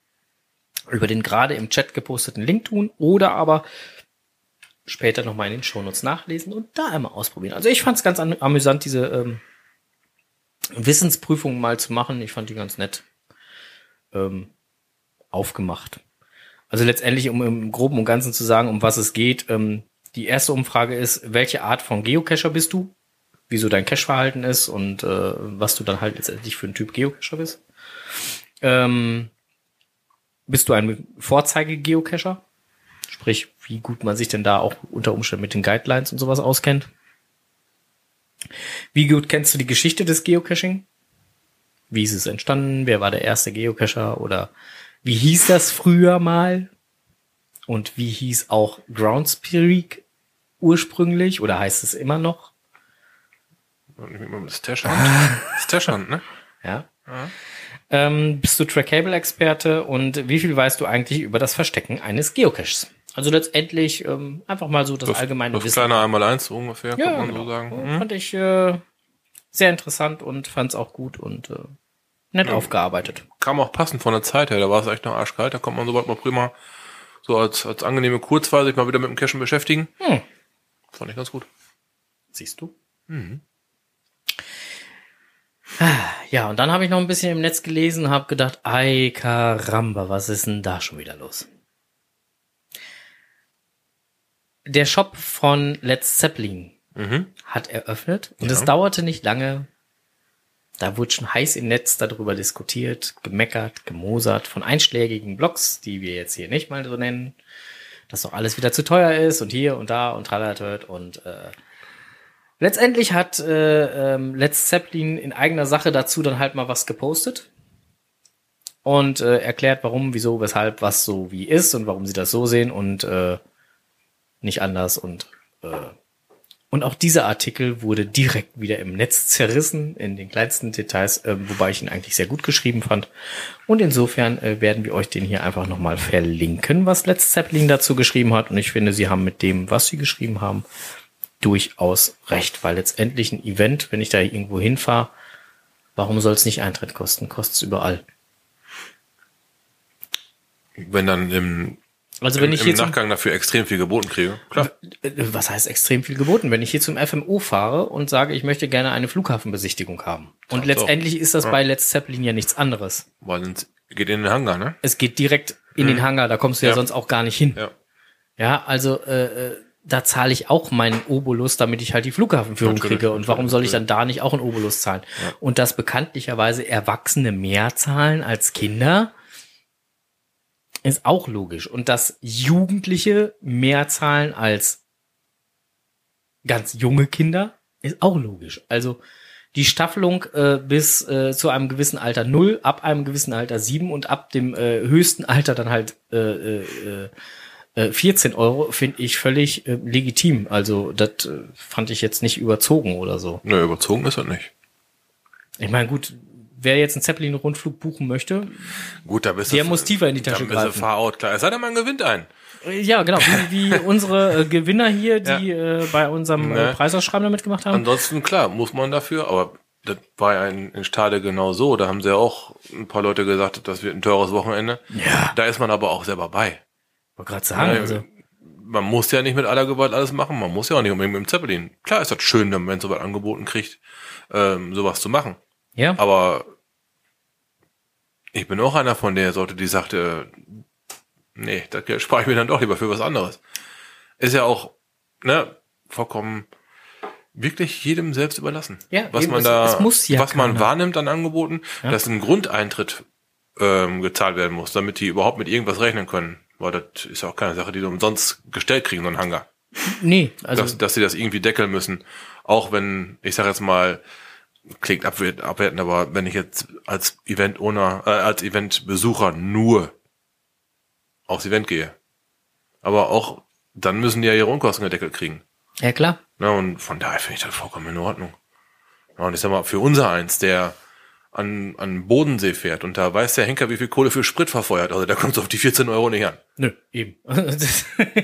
über den gerade im Chat geposteten Link tun oder aber später nochmal in den Shownotes nachlesen und da einmal ausprobieren. Also ich fand es ganz an, amüsant, diese ähm, Wissensprüfung mal zu machen. Ich fand die ganz nett ähm, aufgemacht. Also letztendlich, um im Groben und Ganzen zu sagen, um was es geht, ähm, die erste Umfrage ist, welche Art von Geocacher bist du? Wieso dein Cache-Verhalten ist und äh, was du dann halt letztendlich für ein Typ Geocacher bist. Ähm, bist du ein Vorzeige-Geocacher? Sprich, wie gut man sich denn da auch unter Umständen mit den Guidelines und sowas auskennt. Wie gut kennst du die Geschichte des Geocaching? Wie ist es entstanden? Wer war der erste Geocacher? Oder wie hieß das früher mal? Und wie hieß auch Groundspeak ursprünglich? Oder heißt es immer noch? Das Tashhand. Das Tashhand, ne? <laughs> Ja. Ähm, bist du Trackable-Experte und wie viel weißt du eigentlich über das Verstecken eines Geocaches? Also letztendlich ähm, einfach mal so das, allgemeine das Wissen. kleine einmal eins ungefähr, Ja, kann man genau. so sagen. Mhm. Fand ich äh, sehr interessant und fand es auch gut und äh, nett aufgearbeitet. Kam auch passend von der Zeit her, da war es echt noch arschkalt, da kommt man soweit mal prima so als, als angenehme Kurzweise sich mal wieder mit dem Cashen beschäftigen. Hm. Fand ich ganz gut. Siehst du? Ja, und dann habe ich noch ein bisschen im Netz gelesen und habe gedacht, ei Karamba, was ist denn da schon wieder los? Der Shop von Let's Zeppelin Mhm. hat eröffnet und Ja. es dauerte nicht lange. Da wurde schon heiß im Netz darüber diskutiert, gemeckert, gemosert von einschlägigen Blogs, die wir jetzt hier nicht mal so nennen, dass doch alles wieder zu teuer ist und hier und da und tralatöt und äh, letztendlich hat äh, ähm, Let's Zeppelin in eigener Sache dazu dann halt mal was gepostet und äh, erklärt, warum, wieso, weshalb, was so wie ist und warum sie das so sehen und äh, nicht anders und äh, und auch dieser Artikel wurde direkt wieder im Netz zerrissen, in den kleinsten Details, äh, wobei ich ihn eigentlich sehr gut geschrieben fand. Und insofern äh, werden wir euch den hier einfach nochmal verlinken, was Let's Zeppelin dazu geschrieben hat. Und ich finde, sie haben mit dem, was sie geschrieben haben, durchaus recht, weil letztendlich ein Event, wenn ich da irgendwo hinfahre, warum soll es nicht Eintritt kosten? Kostet es überall. Wenn dann im, Also wenn im, ich im Nachgang dafür extrem viel geboten kriege. Klar. Was heißt extrem viel geboten? Wenn ich hier zum FMO fahre und sage, ich möchte gerne eine Flughafenbesichtigung haben. Und Ach so. letztendlich ist das bei Let's Zeppelin ja nichts anderes. Weil es geht in den Hangar, ne? Es geht direkt in den Hangar, da kommst du ja, Ja. sonst auch gar nicht hin. Ja. Ja, also äh, äh, da zahle ich auch meinen Obolus, damit ich halt die Flughafenführung Natürlich, kriege. Und warum soll ich dann da nicht auch einen Obolus zahlen? Und dass bekanntlicherweise Erwachsene mehr zahlen als Kinder, ist auch logisch. Und dass Jugendliche mehr zahlen als ganz junge Kinder, ist auch logisch. Also die Staffelung äh, bis äh, zu einem gewissen Alter null, ab einem gewissen Alter sieben und ab dem äh, höchsten Alter dann halt äh, äh, äh, 14 Euro finde ich völlig äh, legitim. Also das äh, fand ich jetzt nicht überzogen oder so. Nö, überzogen ist das nicht. Ich meine, gut, wer jetzt einen Zeppelin-Rundflug buchen möchte, Gut, da bist Der muss tiefer in die Tasche bist greifen. far out, klar. Es sei denn, man gewinnt einen. äh, ja genau, wie, wie <laughs> unsere äh, Gewinner hier, die äh, bei unserem äh, Ne. Preisausschreiben da mitgemacht haben. Ansonsten, klar, muss man dafür, aber das war ja in, in Stade genau so. Da haben sie ja auch ein paar Leute gesagt, das wird ein teures Wochenende. Ja. Da ist man aber auch selber bei. Wollte gerade sagen, Ja, also, Man muss ja nicht mit aller Gewalt alles machen. Man muss ja auch nicht unbedingt mit dem Zeppelin. Klar ist das schön, wenn man sowas angeboten kriegt, ähm, sowas zu machen. ja. Aber ich bin auch einer von der Sorte, die sagte, nee, das spare ich mir dann doch lieber für was anderes. Ist ja auch, ne, vollkommen wirklich jedem selbst überlassen. Ja, was man da, ja was man keiner. wahrnimmt an Angeboten, dass ein Grundeintritt ähm, gezahlt werden muss, damit die überhaupt mit irgendwas rechnen können. Weil das ist ja auch keine Sache, die sie umsonst gestellt kriegen, so ein Hangar. Nee, also dass, dass sie das irgendwie deckeln müssen. Auch wenn, ich sage jetzt mal, klingt abwert- abwertend, aber wenn ich jetzt als Event Owner, äh, als Eventbesucher nur aufs Event gehe, aber auch dann müssen die ja ihre Unkosten gedeckelt kriegen. ja klar. Na, und von daher finde ich das vollkommen in Ordnung. Ja, und ich sag mal, für unser eins, der an, an Bodensee fährt und da weiß der Henker, wie viel Kohle für Sprit verfeuert, also da kommt es auf die 14 Euro nicht an. Nö, eben. <laughs>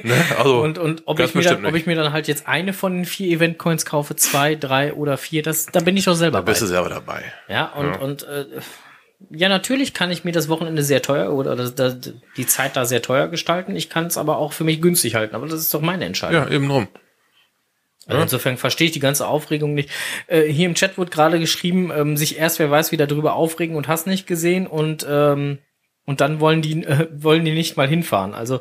Ne? Also, und und ob, ich mir dann, ob ich mir dann halt jetzt eine von den vier Event-Coins kaufe, zwei, drei oder vier, das, da bin ich doch selber bei. bist du selber dabei. Ja, und, und äh, ja, natürlich kann ich mir das Wochenende sehr teuer oder das, die Zeit da sehr teuer gestalten. Ich kann es aber auch für mich günstig halten. Aber das ist doch meine Entscheidung. Ja, eben drum. Also insofern verstehe ich die ganze Aufregung nicht. Äh, hier im Chat wurde gerade geschrieben, ähm, sich erst wer weiß wie darüber aufregen und hast nicht gesehen und ähm, und dann wollen die <laughs> äh, wollen die nicht mal hinfahren. Also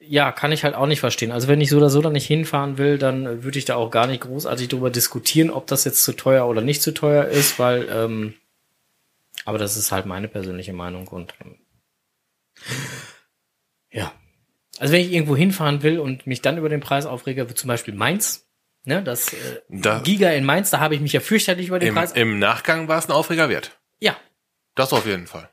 ja, kann ich halt auch nicht verstehen. Also wenn ich so oder so da nicht hinfahren will, dann äh, würde ich da auch gar nicht großartig drüber diskutieren, ob das jetzt zu teuer oder nicht zu teuer ist, weil ähm, aber das ist halt meine persönliche Meinung und ähm, ja. Also wenn ich irgendwo hinfahren will und mich dann über den Preis aufrege, wie zum Beispiel Mainz, ne, das äh, Da- Giga in Mainz, da habe ich mich ja fürchterlich über den Im, Preis. Im Nachgang war es ein Aufreger wert. ja, Das auf jeden Fall.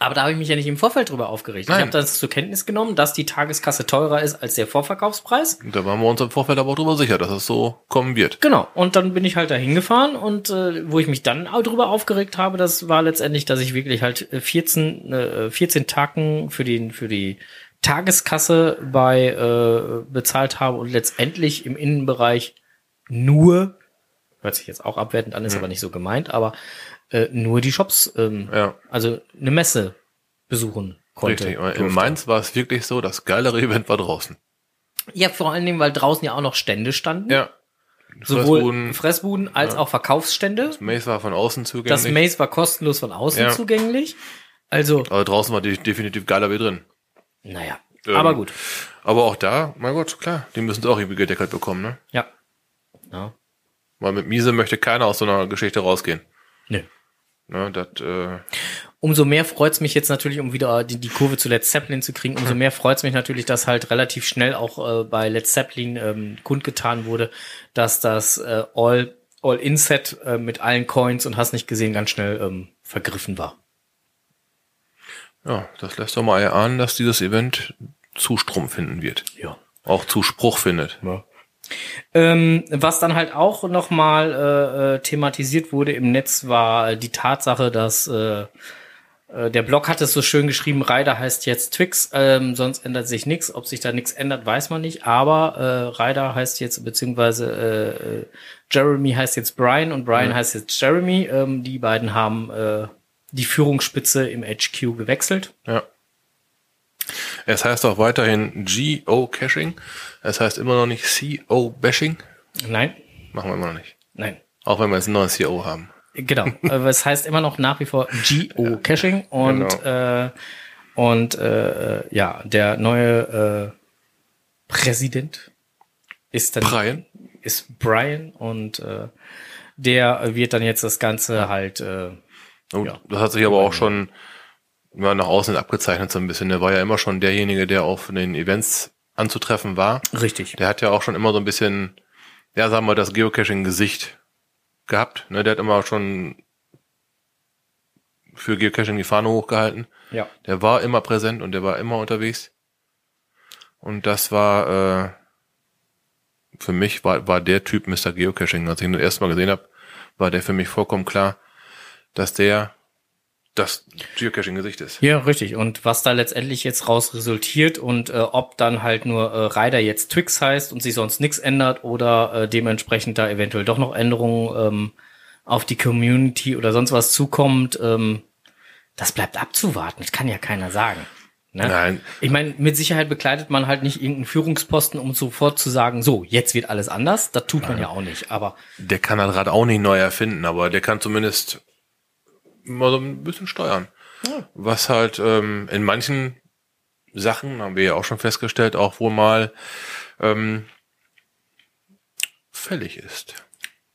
aber da habe ich mich ja nicht im Vorfeld drüber aufgeregt. Nein. Ich habe das zur Kenntnis genommen, dass die Tageskasse teurer ist als der Vorverkaufspreis. Da waren wir uns im Vorfeld aber auch drüber sicher, dass es so kommen wird. Genau. Und dann bin ich halt da hingefahren und äh, wo ich mich dann auch drüber aufgeregt habe, das war letztendlich, dass ich wirklich halt äh, 14, äh, 14 Tacken für den, für die Tageskasse bei äh, bezahlt habe und letztendlich im Innenbereich nur, hört sich jetzt auch abwertend an, ist aber nicht so gemeint, aber äh, nur die Shops, ähm, Ja. also eine Messe besuchen konnte. Richtig. In. Mainz war es wirklich so, das geilere Event war draußen. Ja, vor allen Dingen, weil draußen ja auch noch Stände standen. Ja. Sowohl Fressbuden, Fressbuden als auch Verkaufsstände. Mace war von außen Das zugänglich. Maze war kostenlos von außen Ja. zugänglich. Also, aber draußen war die definitiv geiler wie drin. naja. Ähm, aber gut. Aber auch da, mein Gott, klar, die müssen es auch irgendwie gedeckelt bekommen, ne? Ja. Ja. Weil mit Miese möchte keiner aus so einer Geschichte rausgehen. Nö. Ne, das, äh, Umso mehr freut's mich jetzt natürlich, um wieder die, die Kurve zu Led Zeppelin zu kriegen, umso mehr freut's mich natürlich, dass halt relativ schnell auch äh, bei Led Zeppelin ähm, kundgetan wurde, dass das äh, All All-In-Set äh, mit allen Coins und hast nicht gesehen ganz schnell ähm, vergriffen war. ja, das lässt doch mal erahnen, dass dieses Event Zustrom finden wird. Ja. Auch Zuspruch findet. Ähm, was dann halt auch nochmal äh, äh, thematisiert wurde im Netz, war die Tatsache, dass äh, äh, der Blog hat es so schön geschrieben, Ryder heißt jetzt Twix, ähm, sonst ändert sich nichts. Ob sich da nichts ändert, weiß man nicht. Aber äh, Ryder heißt jetzt, beziehungsweise äh, äh, Jeremy heißt jetzt Brian und Brian heißt jetzt Jeremy. Ähm, die beiden haben äh, die Führungsspitze im HQ gewechselt. Ja. Es heißt auch weiterhin Geo-Caching. Es heißt immer noch nicht CO-Bashing. Nein, Machen wir immer noch nicht. nein. Auch wenn wir jetzt einen neuen CO haben. Genau, <laughs> aber es heißt immer noch nach wie vor Geocaching und äh, und äh, ja, der neue äh, Präsident ist dann Brian? ist Brian und äh, der wird dann jetzt das Ganze halt äh, Und Ja. das hat sich aber auch schon ja, nach außen abgezeichnet so ein bisschen. Der war ja immer schon derjenige, der auf den Events anzutreffen war. richtig. Der hat ja auch schon immer so ein bisschen, ja, sagen wir, das Geocaching-Gesicht gehabt. Ne, der hat immer schon für Geocaching die Fahne hochgehalten. Ja. Der war immer präsent und der war immer unterwegs. Und das war äh, für mich war, war der Typ Mr. Geocaching. Als ich ihn das erste Mal gesehen habe, war der für mich vollkommen klar, dass der das Geocaching-Gesicht ist. Ja, richtig. Und was da letztendlich jetzt raus resultiert und äh, ob dann halt nur äh, Rider jetzt Twix heißt und sich sonst nichts ändert oder äh, dementsprechend da eventuell doch noch Änderungen ähm, auf die Community oder sonst was zukommt, ähm, das bleibt abzuwarten. Das kann ja keiner sagen. Ne? Nein. Ich meine, mit Sicherheit bekleidet man halt nicht irgendeinen Führungsposten, um sofort zu sagen, so, jetzt wird alles anders. Das tut man ja auch nicht. Aber Der kann das Rad auch nicht neu erfinden, aber der kann zumindest mal so ein bisschen steuern. Was halt ähm, in manchen Sachen, haben wir ja auch schon festgestellt, auch wohl mal ähm, fällig ist.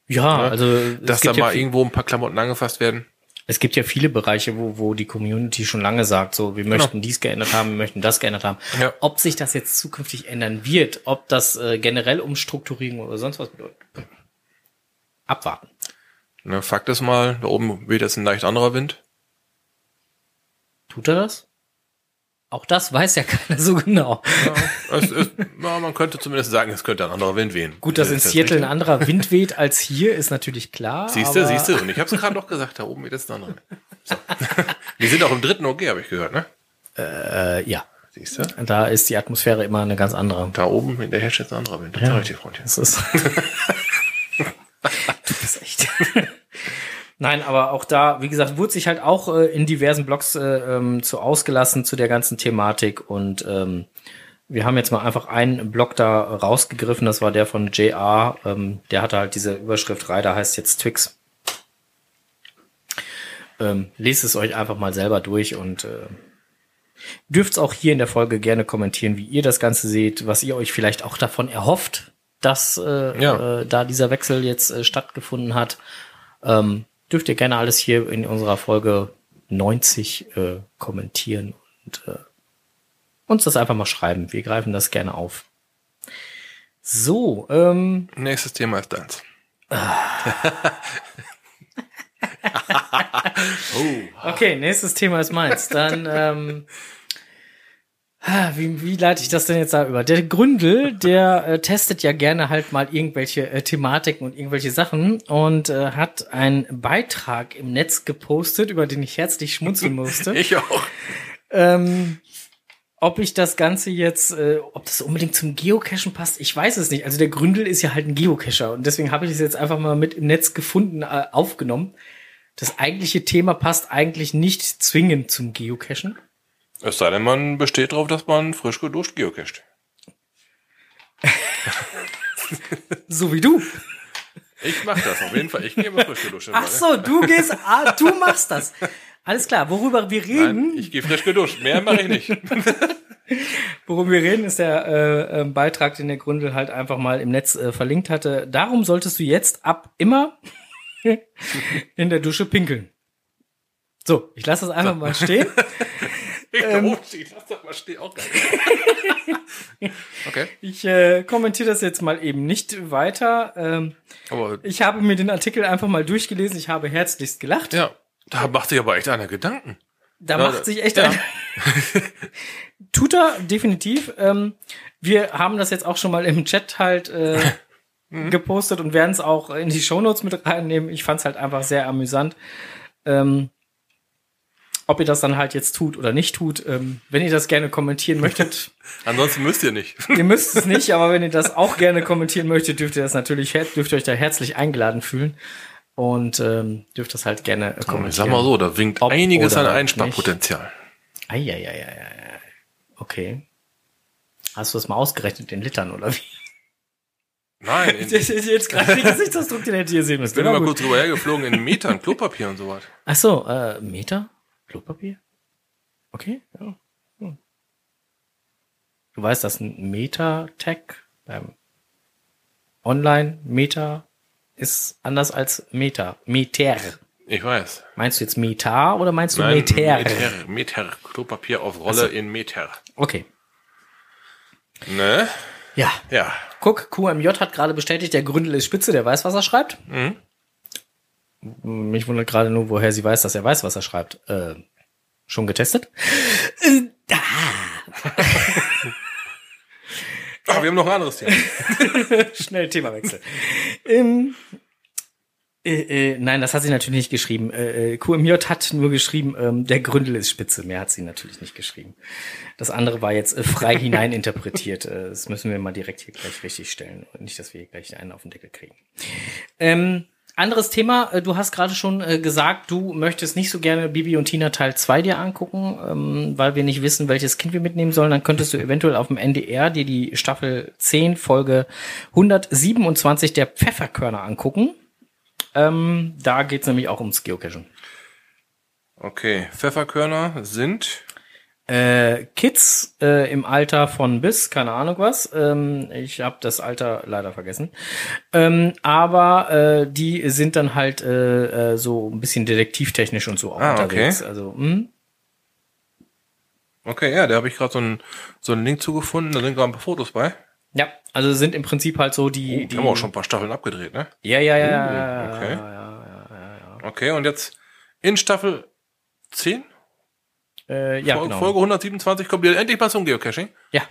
Ja, also es Dass da ja mal irgendwo ein paar Klamotten angefasst werden. Es gibt ja viele Bereiche, wo, wo die Community schon lange sagt, so, wir möchten dies geändert haben, wir möchten das geändert haben. Ja. Ob sich das jetzt zukünftig ändern wird, ob das äh, generell Umstrukturierung oder sonst was bedeutet, abwarten. Ne, Fakt ist mal, da oben weht jetzt ein leicht anderer Wind. Tut er das? Auch das weiß ja <laughs> keiner so genau. Ja, es ist, ja, man könnte zumindest sagen, es könnte ein anderer Wind wehen. Gut, dass in Seattle ein anderer Wind weht als hier, ist natürlich klar. Siehst du, siehst du. Und ich habe es gerade noch gesagt, da oben weht jetzt ein anderer Wind. So. <laughs> Wir sind auch im dritten OG, habe ich gehört, ne? Äh, ja, Siehst du? da ist die Atmosphäre immer eine ganz andere. Da oben hinterher steht jetzt ein anderer Wind. Das ja. richtig, Freundchen. Das ist. <laughs> du bist echt. Nein, aber auch da, wie gesagt, wurde sich halt auch äh, in diversen Blogs äh, ähm, zu ausgelassen zu der ganzen Thematik und ähm, wir haben jetzt mal einfach einen Blog da rausgegriffen, das war der von JR, ähm, der hatte halt diese Überschrift Rider heißt jetzt Twix. Ähm, lest es euch einfach mal selber durch und äh, dürft auch hier in der Folge gerne kommentieren, wie ihr das Ganze seht, was ihr euch vielleicht auch davon erhofft, dass äh, Ja. äh, da dieser Wechsel jetzt äh, stattgefunden hat. Ähm, dürft ihr gerne alles hier in unserer Folge 90 äh, kommentieren und äh, uns das einfach mal schreiben. Wir greifen das gerne auf. So, ähm, Nächstes Thema ist deins. oh. <laughs> Okay, nächstes Thema ist meins. Dann, ähm, ah, wie, wie leite ich das denn jetzt da über? Der Gründel, der äh, testet ja gerne halt mal irgendwelche äh, Thematiken und irgendwelche Sachen und äh, hat einen Beitrag im Netz gepostet, über den ich herzlich schmunzeln musste. <laughs> Ich auch. ähm, ob ich das Ganze jetzt, äh, ob das unbedingt zum Geocachen passt, ich weiß es nicht. Also der Gründel ist ja halt ein Geocacher und deswegen habe ich es jetzt einfach mal mit im Netz gefunden, äh, aufgenommen. Das eigentliche Thema passt eigentlich nicht zwingend zum Geocachen. Es sei denn, man besteht darauf, dass man frisch geduscht geocacht. <laughs> So wie du. Ich mach das auf jeden Fall. Ich gehe immer frisch geduscht. Ach Wald. so, du gehst, ah, du machst das. Alles klar, worüber wir reden, Nein, ich gehe frisch geduscht. Mehr mache ich nicht. <laughs> worüber wir reden, ist der äh, äh, Beitrag, den der Gründel halt einfach mal im Netz äh, verlinkt hatte. Darum solltest du jetzt ab immer <laughs> in der Dusche pinkeln. So, ich lasse das einfach mal stehen. Ich <laughs> Ähm. <laughs> okay. Ich äh, kommentiere das jetzt mal eben nicht weiter. Ähm, Aber ich habe mir den Artikel einfach mal durchgelesen. Ich habe herzlichst gelacht. ja, da macht sich aber echt einer Gedanken. Da Ja, macht sich echt ja. ein. <laughs> Tut er definitiv. Ähm, wir haben das jetzt auch schon mal im Chat halt äh, Mhm. gepostet und werden es auch in die Shownotes mit reinnehmen. Ich fand es halt einfach sehr amüsant. Ähm, ob ihr das dann halt jetzt tut oder nicht tut, ähm, wenn ihr das gerne kommentieren <laughs> möchtet, Ansonsten müsst ihr nicht. ihr müsst es nicht, aber wenn ihr das auch gerne <laughs> kommentieren möchtet, dürft ihr das natürlich, dürft ihr euch da herzlich eingeladen fühlen und ähm, dürft das halt gerne äh, kommentieren. Ich sag mal so, da winkt Ob einiges an Einsparpotenzial. Eieieiei. Okay. Hast du das mal ausgerechnet in Litern oder wie? Nein, <laughs> in, Das ist jetzt gerade der Gesichtsausdruck, den hätte ihr sehen müssen. ich bin mal gut. kurz drüber hergeflogen in Metern, Klopapier und sowas. Ach so, äh, Meter? Klopapier? Okay, ja. Hm. Du weißt, dass ein Meta-Tag beim Online-Meta ist anders als Meta. Meter. Ich weiß. Meinst du jetzt Meta oder meinst du Nein, Meter? Meter. Meter. Klopapier auf Rolle in Meter. Okay. Ne? Ja. Ja. Guck, QMJ hat gerade bestätigt, der Gründel ist spitze, der weiß, was er schreibt. Mich wundert gerade nur, woher sie weiß, dass er weiß, was er schreibt. Äh, schon getestet? Ah, <laughs> wir haben noch ein anderes Thema. <laughs> Schnell Themawechsel. ähm, äh, äh, nein, das hat sie natürlich nicht geschrieben. Äh, äh, QMJ hat nur geschrieben, ähm, der Gründel ist spitze. Mehr hat sie natürlich nicht geschrieben. Das andere war jetzt äh, frei <laughs> hineininterpretiert. Das müssen wir mal direkt hier gleich richtig stellen. Und nicht, dass wir hier gleich einen auf den Deckel kriegen. Ähm, anderes Thema, äh, du hast gerade schon äh, gesagt, du möchtest nicht so gerne Bibi und Tina Teil 2 dir angucken, ähm, weil wir nicht wissen, welches Kind wir mitnehmen sollen. Dann könntest du eventuell auf dem NDR dir die Staffel 10, Folge 127 der Pfefferkörner angucken. Ähm, da geht's nämlich auch ums Geocachen. Okay, Pfefferkörner sind äh, Kids äh, im Alter von bis, keine Ahnung was. Ähm, ich habe das Alter leider vergessen. Ähm, aber äh, die sind dann halt äh, äh, so ein bisschen detektivtechnisch und so auch Ah, unterwegs. okay. Also, hm? Okay, ja, da habe ich gerade so einen so einen Link zugefunden, da sind gerade ein paar Fotos bei. ja, also sind im Prinzip halt so die, Oh, die die haben auch schon ein paar Staffeln abgedreht, ne? Ja, ja, ja, ja, okay. ja, ja, ja, ja. Okay, und jetzt in Staffel 10, Äh, ja, Folge, genau. Folge 127 kommt ihr endlich mal zum Geocaching. Ja.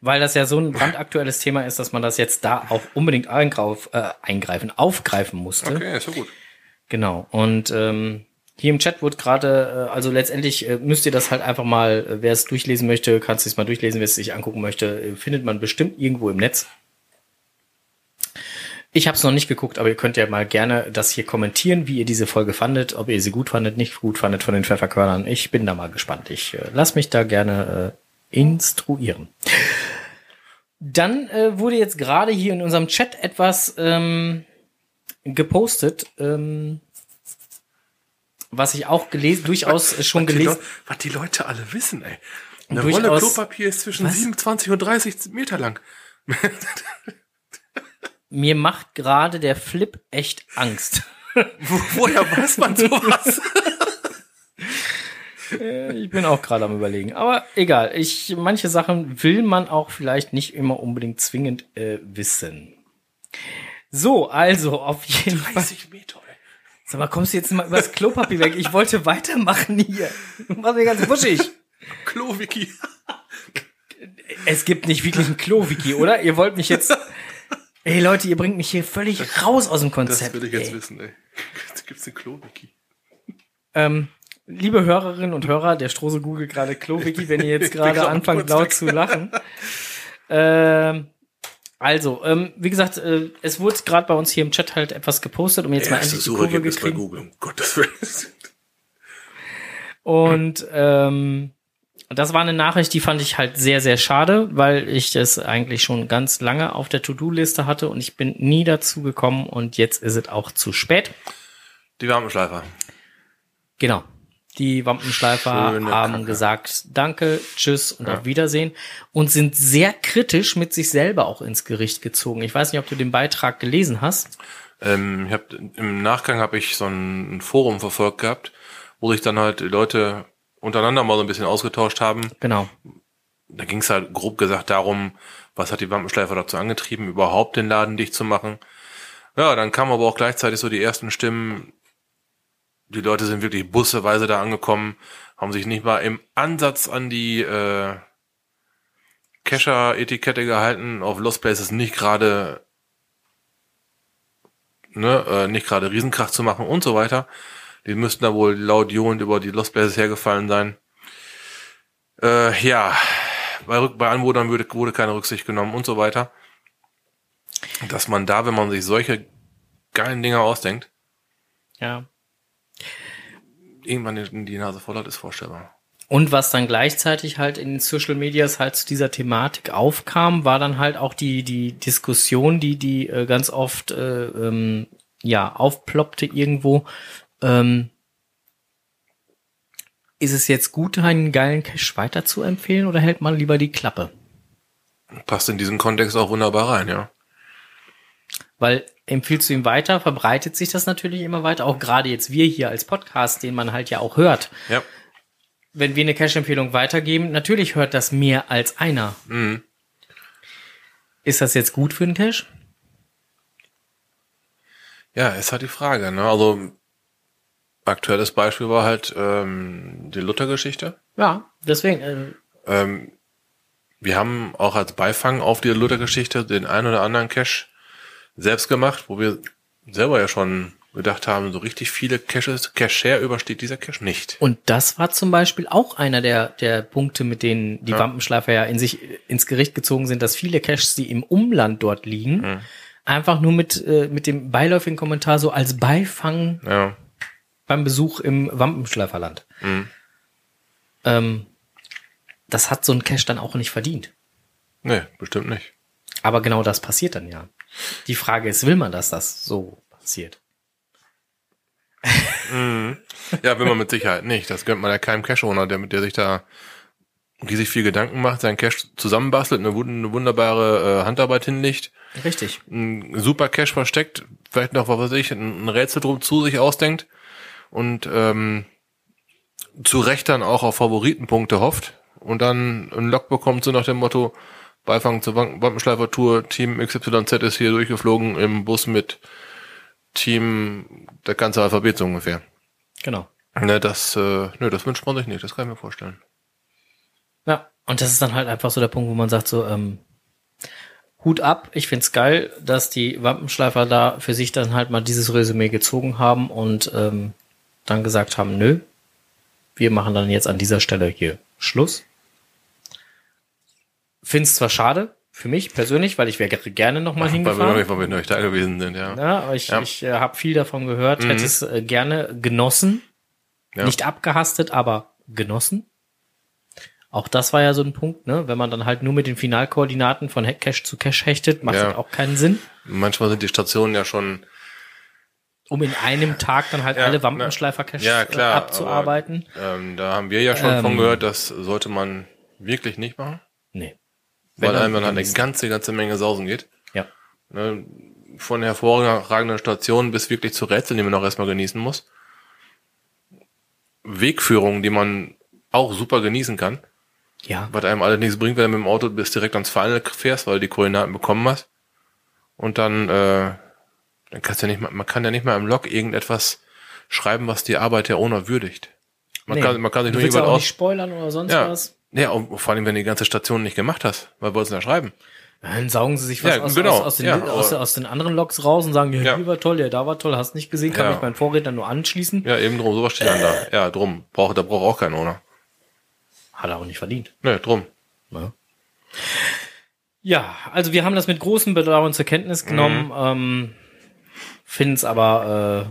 Weil das ja so ein brandaktuelles Thema ist, dass man das jetzt da auch unbedingt eingrauf, äh, eingreifen, aufgreifen musste. Okay, ist so gut. Genau. Und ähm, hier im Chat wurde gerade, äh, also letztendlich äh, müsst ihr das halt einfach mal, äh, wer es durchlesen möchte, kannst es mal durchlesen, wer es sich angucken möchte, äh, findet man bestimmt irgendwo im Netz. Ich habe es noch nicht geguckt, aber ihr könnt ja mal gerne das hier kommentieren, wie ihr diese Folge fandet, ob ihr sie gut fandet, nicht gut fandet von den Pfefferkörnern. Ich bin da mal gespannt. Ich äh, lass mich da gerne äh, instruieren. Dann äh, wurde jetzt gerade hier in unserem Chat etwas ähm, gepostet, ähm, was ich auch gelesen, durchaus schon was die gelesen. Was die Leute alle wissen, ey. Eine Durchaus- Rolle Klopapier ist zwischen Was? 27 und 30 Meter lang. Mir macht gerade der Flip echt Angst. Wo- <laughs> Woher weiß man sowas? Äh, ich bin auch gerade am überlegen. Aber egal. Ich, manche Sachen will man auch vielleicht nicht immer unbedingt zwingend äh, wissen. So, also auf jeden Fall. 30 Meter. Sag mal, kommst du jetzt mal übers Klopapier weg? Ich wollte weitermachen hier. Du machst mir ganz wuschig. Klo-Wiki. Es gibt nicht wirklich ein Klo-Wiki, oder? Ihr wollt mich jetzt. Ey Leute, ihr bringt mich hier völlig raus aus dem Das Konzept. will ich jetzt ey. wissen, ey. <laughs> Gibt's ein Klo-Wiki? Ähm, liebe Hörerinnen und Hörer, der Strose googelt gerade Klo-Wiki, wenn ihr jetzt <laughs> gerade anfangt laut zu lachen. ähm, also, ähm, wie gesagt, äh, es wurde gerade bei uns hier im Chat halt etwas gepostet, um jetzt mal endlich die Kurve Suchergebnis bei gekriegt. Google. Um Gottes Willen. Und ähm, das war eine Nachricht, die fand ich halt sehr, sehr schade, weil ich das eigentlich schon ganz lange auf der To-Do-Liste hatte und ich bin nie dazu gekommen und jetzt ist es auch zu spät. Die Wärmeschleifer. Genau. Die Wampenschleifer Schöne haben Kacke. gesagt, danke, tschüss und auf Wiedersehen und sind sehr kritisch mit sich selber auch ins Gericht gezogen. Ich weiß nicht, ob du den Beitrag gelesen hast. Ähm, ich hab, Im Nachgang habe ich so ein, Forum verfolgt gehabt, wo sich dann halt Leute untereinander mal so ein bisschen ausgetauscht haben. Genau. Da ging es halt grob gesagt darum, was hat die Wampenschleifer dazu angetrieben, überhaupt den Laden dicht zu machen. Ja, dann kamen aber auch gleichzeitig so die ersten Stimmen, die Leute sind wirklich busseweise da angekommen, haben sich nicht mal im Ansatz an die äh, Kescher-Etikette gehalten, auf Lost Places nicht gerade ne, äh, nicht gerade Riesenkrach zu machen und so weiter. Die müssten da wohl laut johlend über die Lost Places hergefallen sein. Äh, ja, bei, bei Anwohnern wurde, wurde keine Rücksicht genommen und so weiter. Dass man da, wenn man sich solche geilen Dinger ausdenkt, Ja. irgendwann die, die Nase voll hat, ist vorstellbar. Und was dann gleichzeitig halt in den Social Medias halt zu dieser Thematik aufkam, war dann halt auch die, die Diskussion, die, die äh, ganz oft äh, ähm, ja, aufploppte irgendwo. Ähm, ist es jetzt gut, einen geilen Cache weiter zu empfehlen oder hält man lieber die Klappe? Passt in diesen Kontext auch wunderbar rein, ja. Weil empfiehlst du ihn weiter, verbreitet sich das natürlich immer weiter. Auch gerade jetzt wir hier als Podcast, den man halt ja auch hört. Ja. Wenn wir eine Cache-Empfehlung weitergeben, natürlich hört das mehr als einer. Mhm. Ist das jetzt gut für einen Cache? Ja, ist halt die Frage, ne? Also, aktuelles Beispiel war halt ähm, die Luther-Geschichte. Ja, deswegen. Äh, Ähm, wir haben auch als Beifang auf die Luther-Geschichte den ein oder anderen Cache selbst gemacht, wo wir selber ja schon gedacht haben, so richtig viele Caches, Cache übersteht dieser Cache nicht. und das war zum Beispiel auch einer der, der Punkte, mit denen die Ja. Wampenschleifer ja in sich ins Gericht gezogen sind, dass viele Caches, die im Umland dort liegen, Mhm. einfach nur mit, äh, mit dem beiläufigen Kommentar so als Beifang Ja. Beim Besuch im Wampenschleiferland. Mhm. Ähm, das hat so ein Cache dann auch nicht verdient. Nee, bestimmt nicht. Aber genau das passiert dann ja. Die Frage ist, will man, dass das so passiert? Ja, will man mit Sicherheit nicht. Das gönnt man ja keinem Cash-Owner, der, der sich da riesig viel Gedanken macht, seinen Cash zusammenbastelt, eine, eine wunderbare äh, Handarbeit hinlegt, Richtig. einen super Cash versteckt, vielleicht noch, was weiß ich, ein ein Rätsel drum zu sich ausdenkt und ähm, zu Recht dann auch auf Favoritenpunkte hofft und dann einen Log bekommt, so nach dem Motto, Beifang zur Wam- Wampenschleifer-Tour, Team XYZ ist hier durchgeflogen im Bus mit Team, der ganze Alphabet so ungefähr. Genau. Ne, das, äh, ne, das wünscht man sich nicht, das kann ich mir vorstellen. Ja, und das ist dann halt einfach so der Punkt, wo man sagt so, ähm, Hut ab, ich find's geil, dass die Wampenschleifer da für sich dann halt mal dieses Resümee gezogen haben und ähm, dann gesagt haben, nö, wir machen dann jetzt an dieser Stelle hier Schluss. Find's zwar schade, für mich persönlich, weil ich wäre gerne noch mal Weil wir hingefahren. weil wir noch da gewesen sind, ja. Ja, aber ich, Ja. ich äh, habe viel davon gehört, hätte es äh, gerne genossen. Ja. Nicht abgehastet, aber genossen. Auch das war ja so ein Punkt, ne? Wenn man dann halt nur mit den Finalkoordinaten von He- Cache zu Cache hechtet, macht Ja. das auch keinen Sinn. Manchmal sind die Stationen ja schon, Um in einem Tag dann halt Ja, alle. Wampenschleifer-Caches Ja, klar, äh, abzuarbeiten. ähm, da haben wir ja schon Ähm. von gehört, das sollte man wirklich nicht machen, Nee. Weil einem dann halt eine ganze, ganze Menge Sausen geht. Ja. Ne, von hervorragenden Stationen bis wirklich zu Rätseln, die man auch erstmal genießen muss. Wegführungen, die man auch super genießen kann, Ja. was einem alles nichts bringt, wenn du mit dem Auto bis direkt ans Final fährst, weil du die Koordinaten bekommen hast. Und dann, äh, dann kannst du ja nicht mal, man kann ja nicht mal im Log irgendetwas schreiben, was die Arbeit der Owner würdigt. Man Nee. kann, man kann sich nur ja jemand auch aus, nicht spoilern oder sonst ja, was. ja, und vor allem, wenn du die ganze Station nicht gemacht hast, was wolltest du da schreiben? Dann saugen sie sich was Ja, aus, genau. aus, aus, den, Ja, aus, aus den anderen Logs raus und sagen, ja, Ja. hier war toll, der da war toll, hast nicht gesehen, kann Ja. mich mein Vorredner nur anschließen. Ja, eben drum, sowas steht dann da. Ja, drum. Braucht, da braucht auch kein Owner. Hat er auch nicht verdient. Ne, drum. Ne? Ja, also wir haben das mit großem Bedauern zur Kenntnis genommen, ähm, finden es aber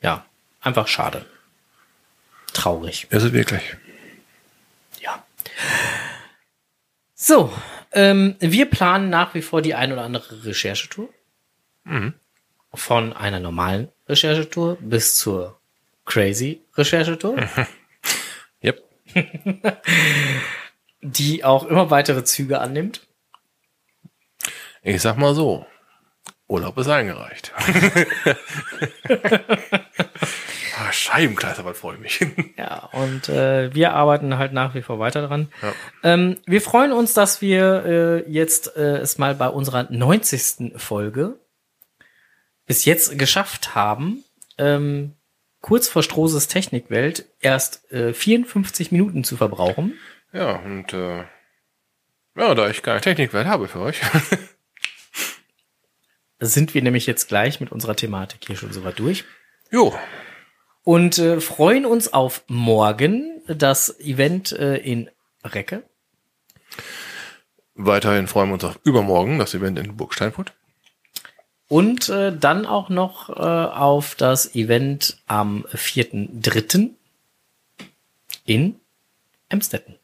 äh, ja einfach schade. Traurig. Ist es wirklich. Ja. So, ähm, wir planen nach wie vor die ein oder andere Recherchetour. Von einer normalen Recherchetour bis zur crazy Recherchetour, Yep. <laughs> die auch immer weitere Züge annimmt. Ich sag mal so. Urlaub ist eingereicht. <laughs> ah, Scheibenkleister, was freue ich mich. <laughs> Ja, und äh, wir arbeiten halt nach wie vor weiter dran. Ja. Ähm, wir freuen uns, dass wir äh, jetzt äh, es mal bei unserer 90. Folge bis jetzt geschafft haben, ähm, kurz vor Strohses Technikwelt erst äh, 54 Minuten zu verbrauchen. ja, und äh, ja, da ich keine Technikwelt habe für euch. <laughs> Sind wir nämlich jetzt gleich mit unserer Thematik hier schon soweit durch. jo, Und äh, freuen uns auf morgen das Event äh, in Recke. weiterhin freuen wir uns auf übermorgen, das Event in Burg Steinfurt. Und äh, dann auch noch äh, auf das Event am 4.3. in Emstetten.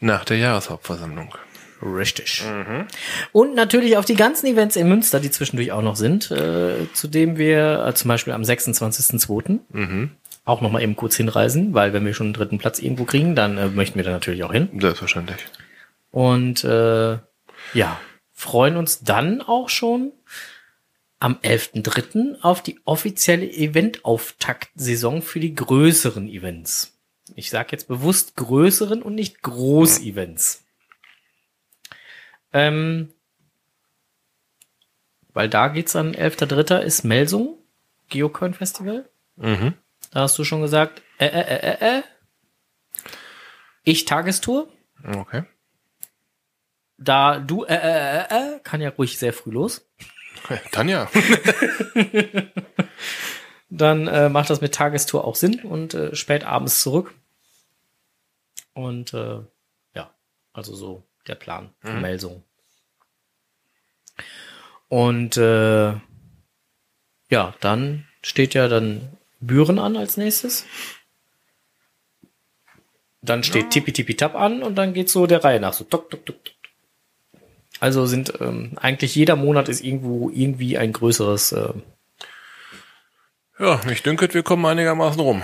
Nach der Jahreshauptversammlung. Richtig. Und natürlich auf die ganzen Events in Münster, die zwischendurch auch noch sind, äh, zu dem wir äh, zum Beispiel am 26.02. auch noch mal eben kurz hinreisen, weil wenn wir schon einen dritten Platz irgendwo kriegen, dann äh, möchten wir da natürlich auch hin. Selbstverständlich. Und äh, ja, freuen uns dann auch schon am 11.3. auf die offizielle Event-Auftakt-Saison für die größeren Events. Ich sage jetzt bewusst größeren und nicht Groß-Events. Ähm, weil da geht's an 11.3. ist Melsung, Geocoin Festival. Mhm. Da hast du schon gesagt, äh, äh, äh, äh, äh. Ich Tagestour. Okay. Da du, äh, äh, äh, äh, kann ja ruhig sehr früh los. <laughs> Tanja. <laughs> Dann äh, macht das mit Tagestour auch Sinn und äh, spät abends zurück. Und äh, ja, also so der Plan für Melsung. Und äh, ja, dann steht ja dann Büren an als nächstes. Dann steht Tippi Tippi Tap an und dann geht so der Reihe nach so tok tok tok tok. Also sind ähm, eigentlich jeder Monat ist irgendwo irgendwie ein größeres äh, Ja, mich dünket, wir kommen einigermaßen rum.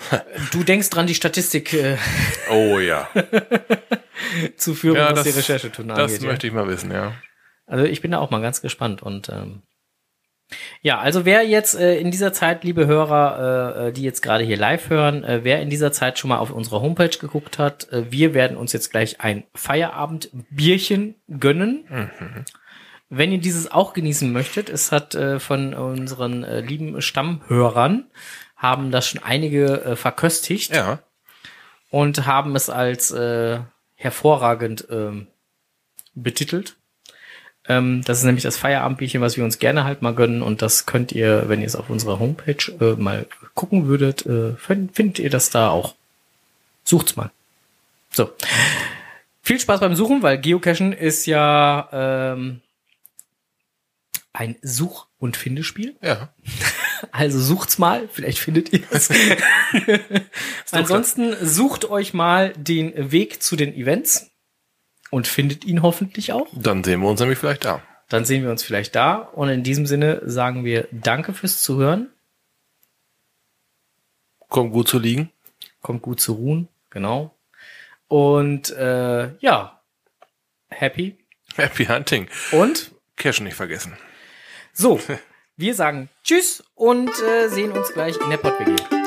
<laughs> Du denkst dran, die Statistik äh, Oh ja. <laughs> zu führen, ja was das, die Recherche tun das angeht. ja. möchte ich mal wissen, ja. Also ich bin da auch mal ganz gespannt und ähm, ja, also wer jetzt äh, in dieser Zeit, liebe Hörer, äh, äh, die jetzt gerade hier live hören, äh, wer in dieser Zeit schon mal auf unsere Homepage geguckt hat, äh, wir werden uns jetzt gleich ein Feierabendbierchen gönnen. Wenn ihr dieses auch genießen möchtet, es hat äh, von unseren äh, lieben Stammhörern haben das schon einige äh, verköstigt Ja. und haben es als äh, hervorragend ähm, betitelt. Ähm, das ist nämlich das Feierabendbierchen, was wir uns gerne halt mal gönnen und das könnt ihr, wenn ihr es auf unserer Homepage äh, mal gucken würdet, äh, find, findet ihr das da auch. Sucht's mal. So. Viel Spaß beim Suchen, weil Geocachen ist ja ähm, ein Such- und Findespiel. Ja. <laughs> Also sucht's mal, vielleicht findet ihr es. <laughs> Ansonsten sucht euch mal den Weg zu den Events und findet ihn hoffentlich auch. Dann sehen wir uns nämlich vielleicht da. Dann sehen wir uns vielleicht da. Und in diesem Sinne sagen wir Danke fürs Zuhören. Kommt gut zu liegen. Kommt gut zu ruhen, genau. Und äh, ja, happy. Happy Hunting. Und Cash nicht vergessen. so, <laughs> wir sagen Tschüss und äh, sehen uns gleich in der Pott-WG.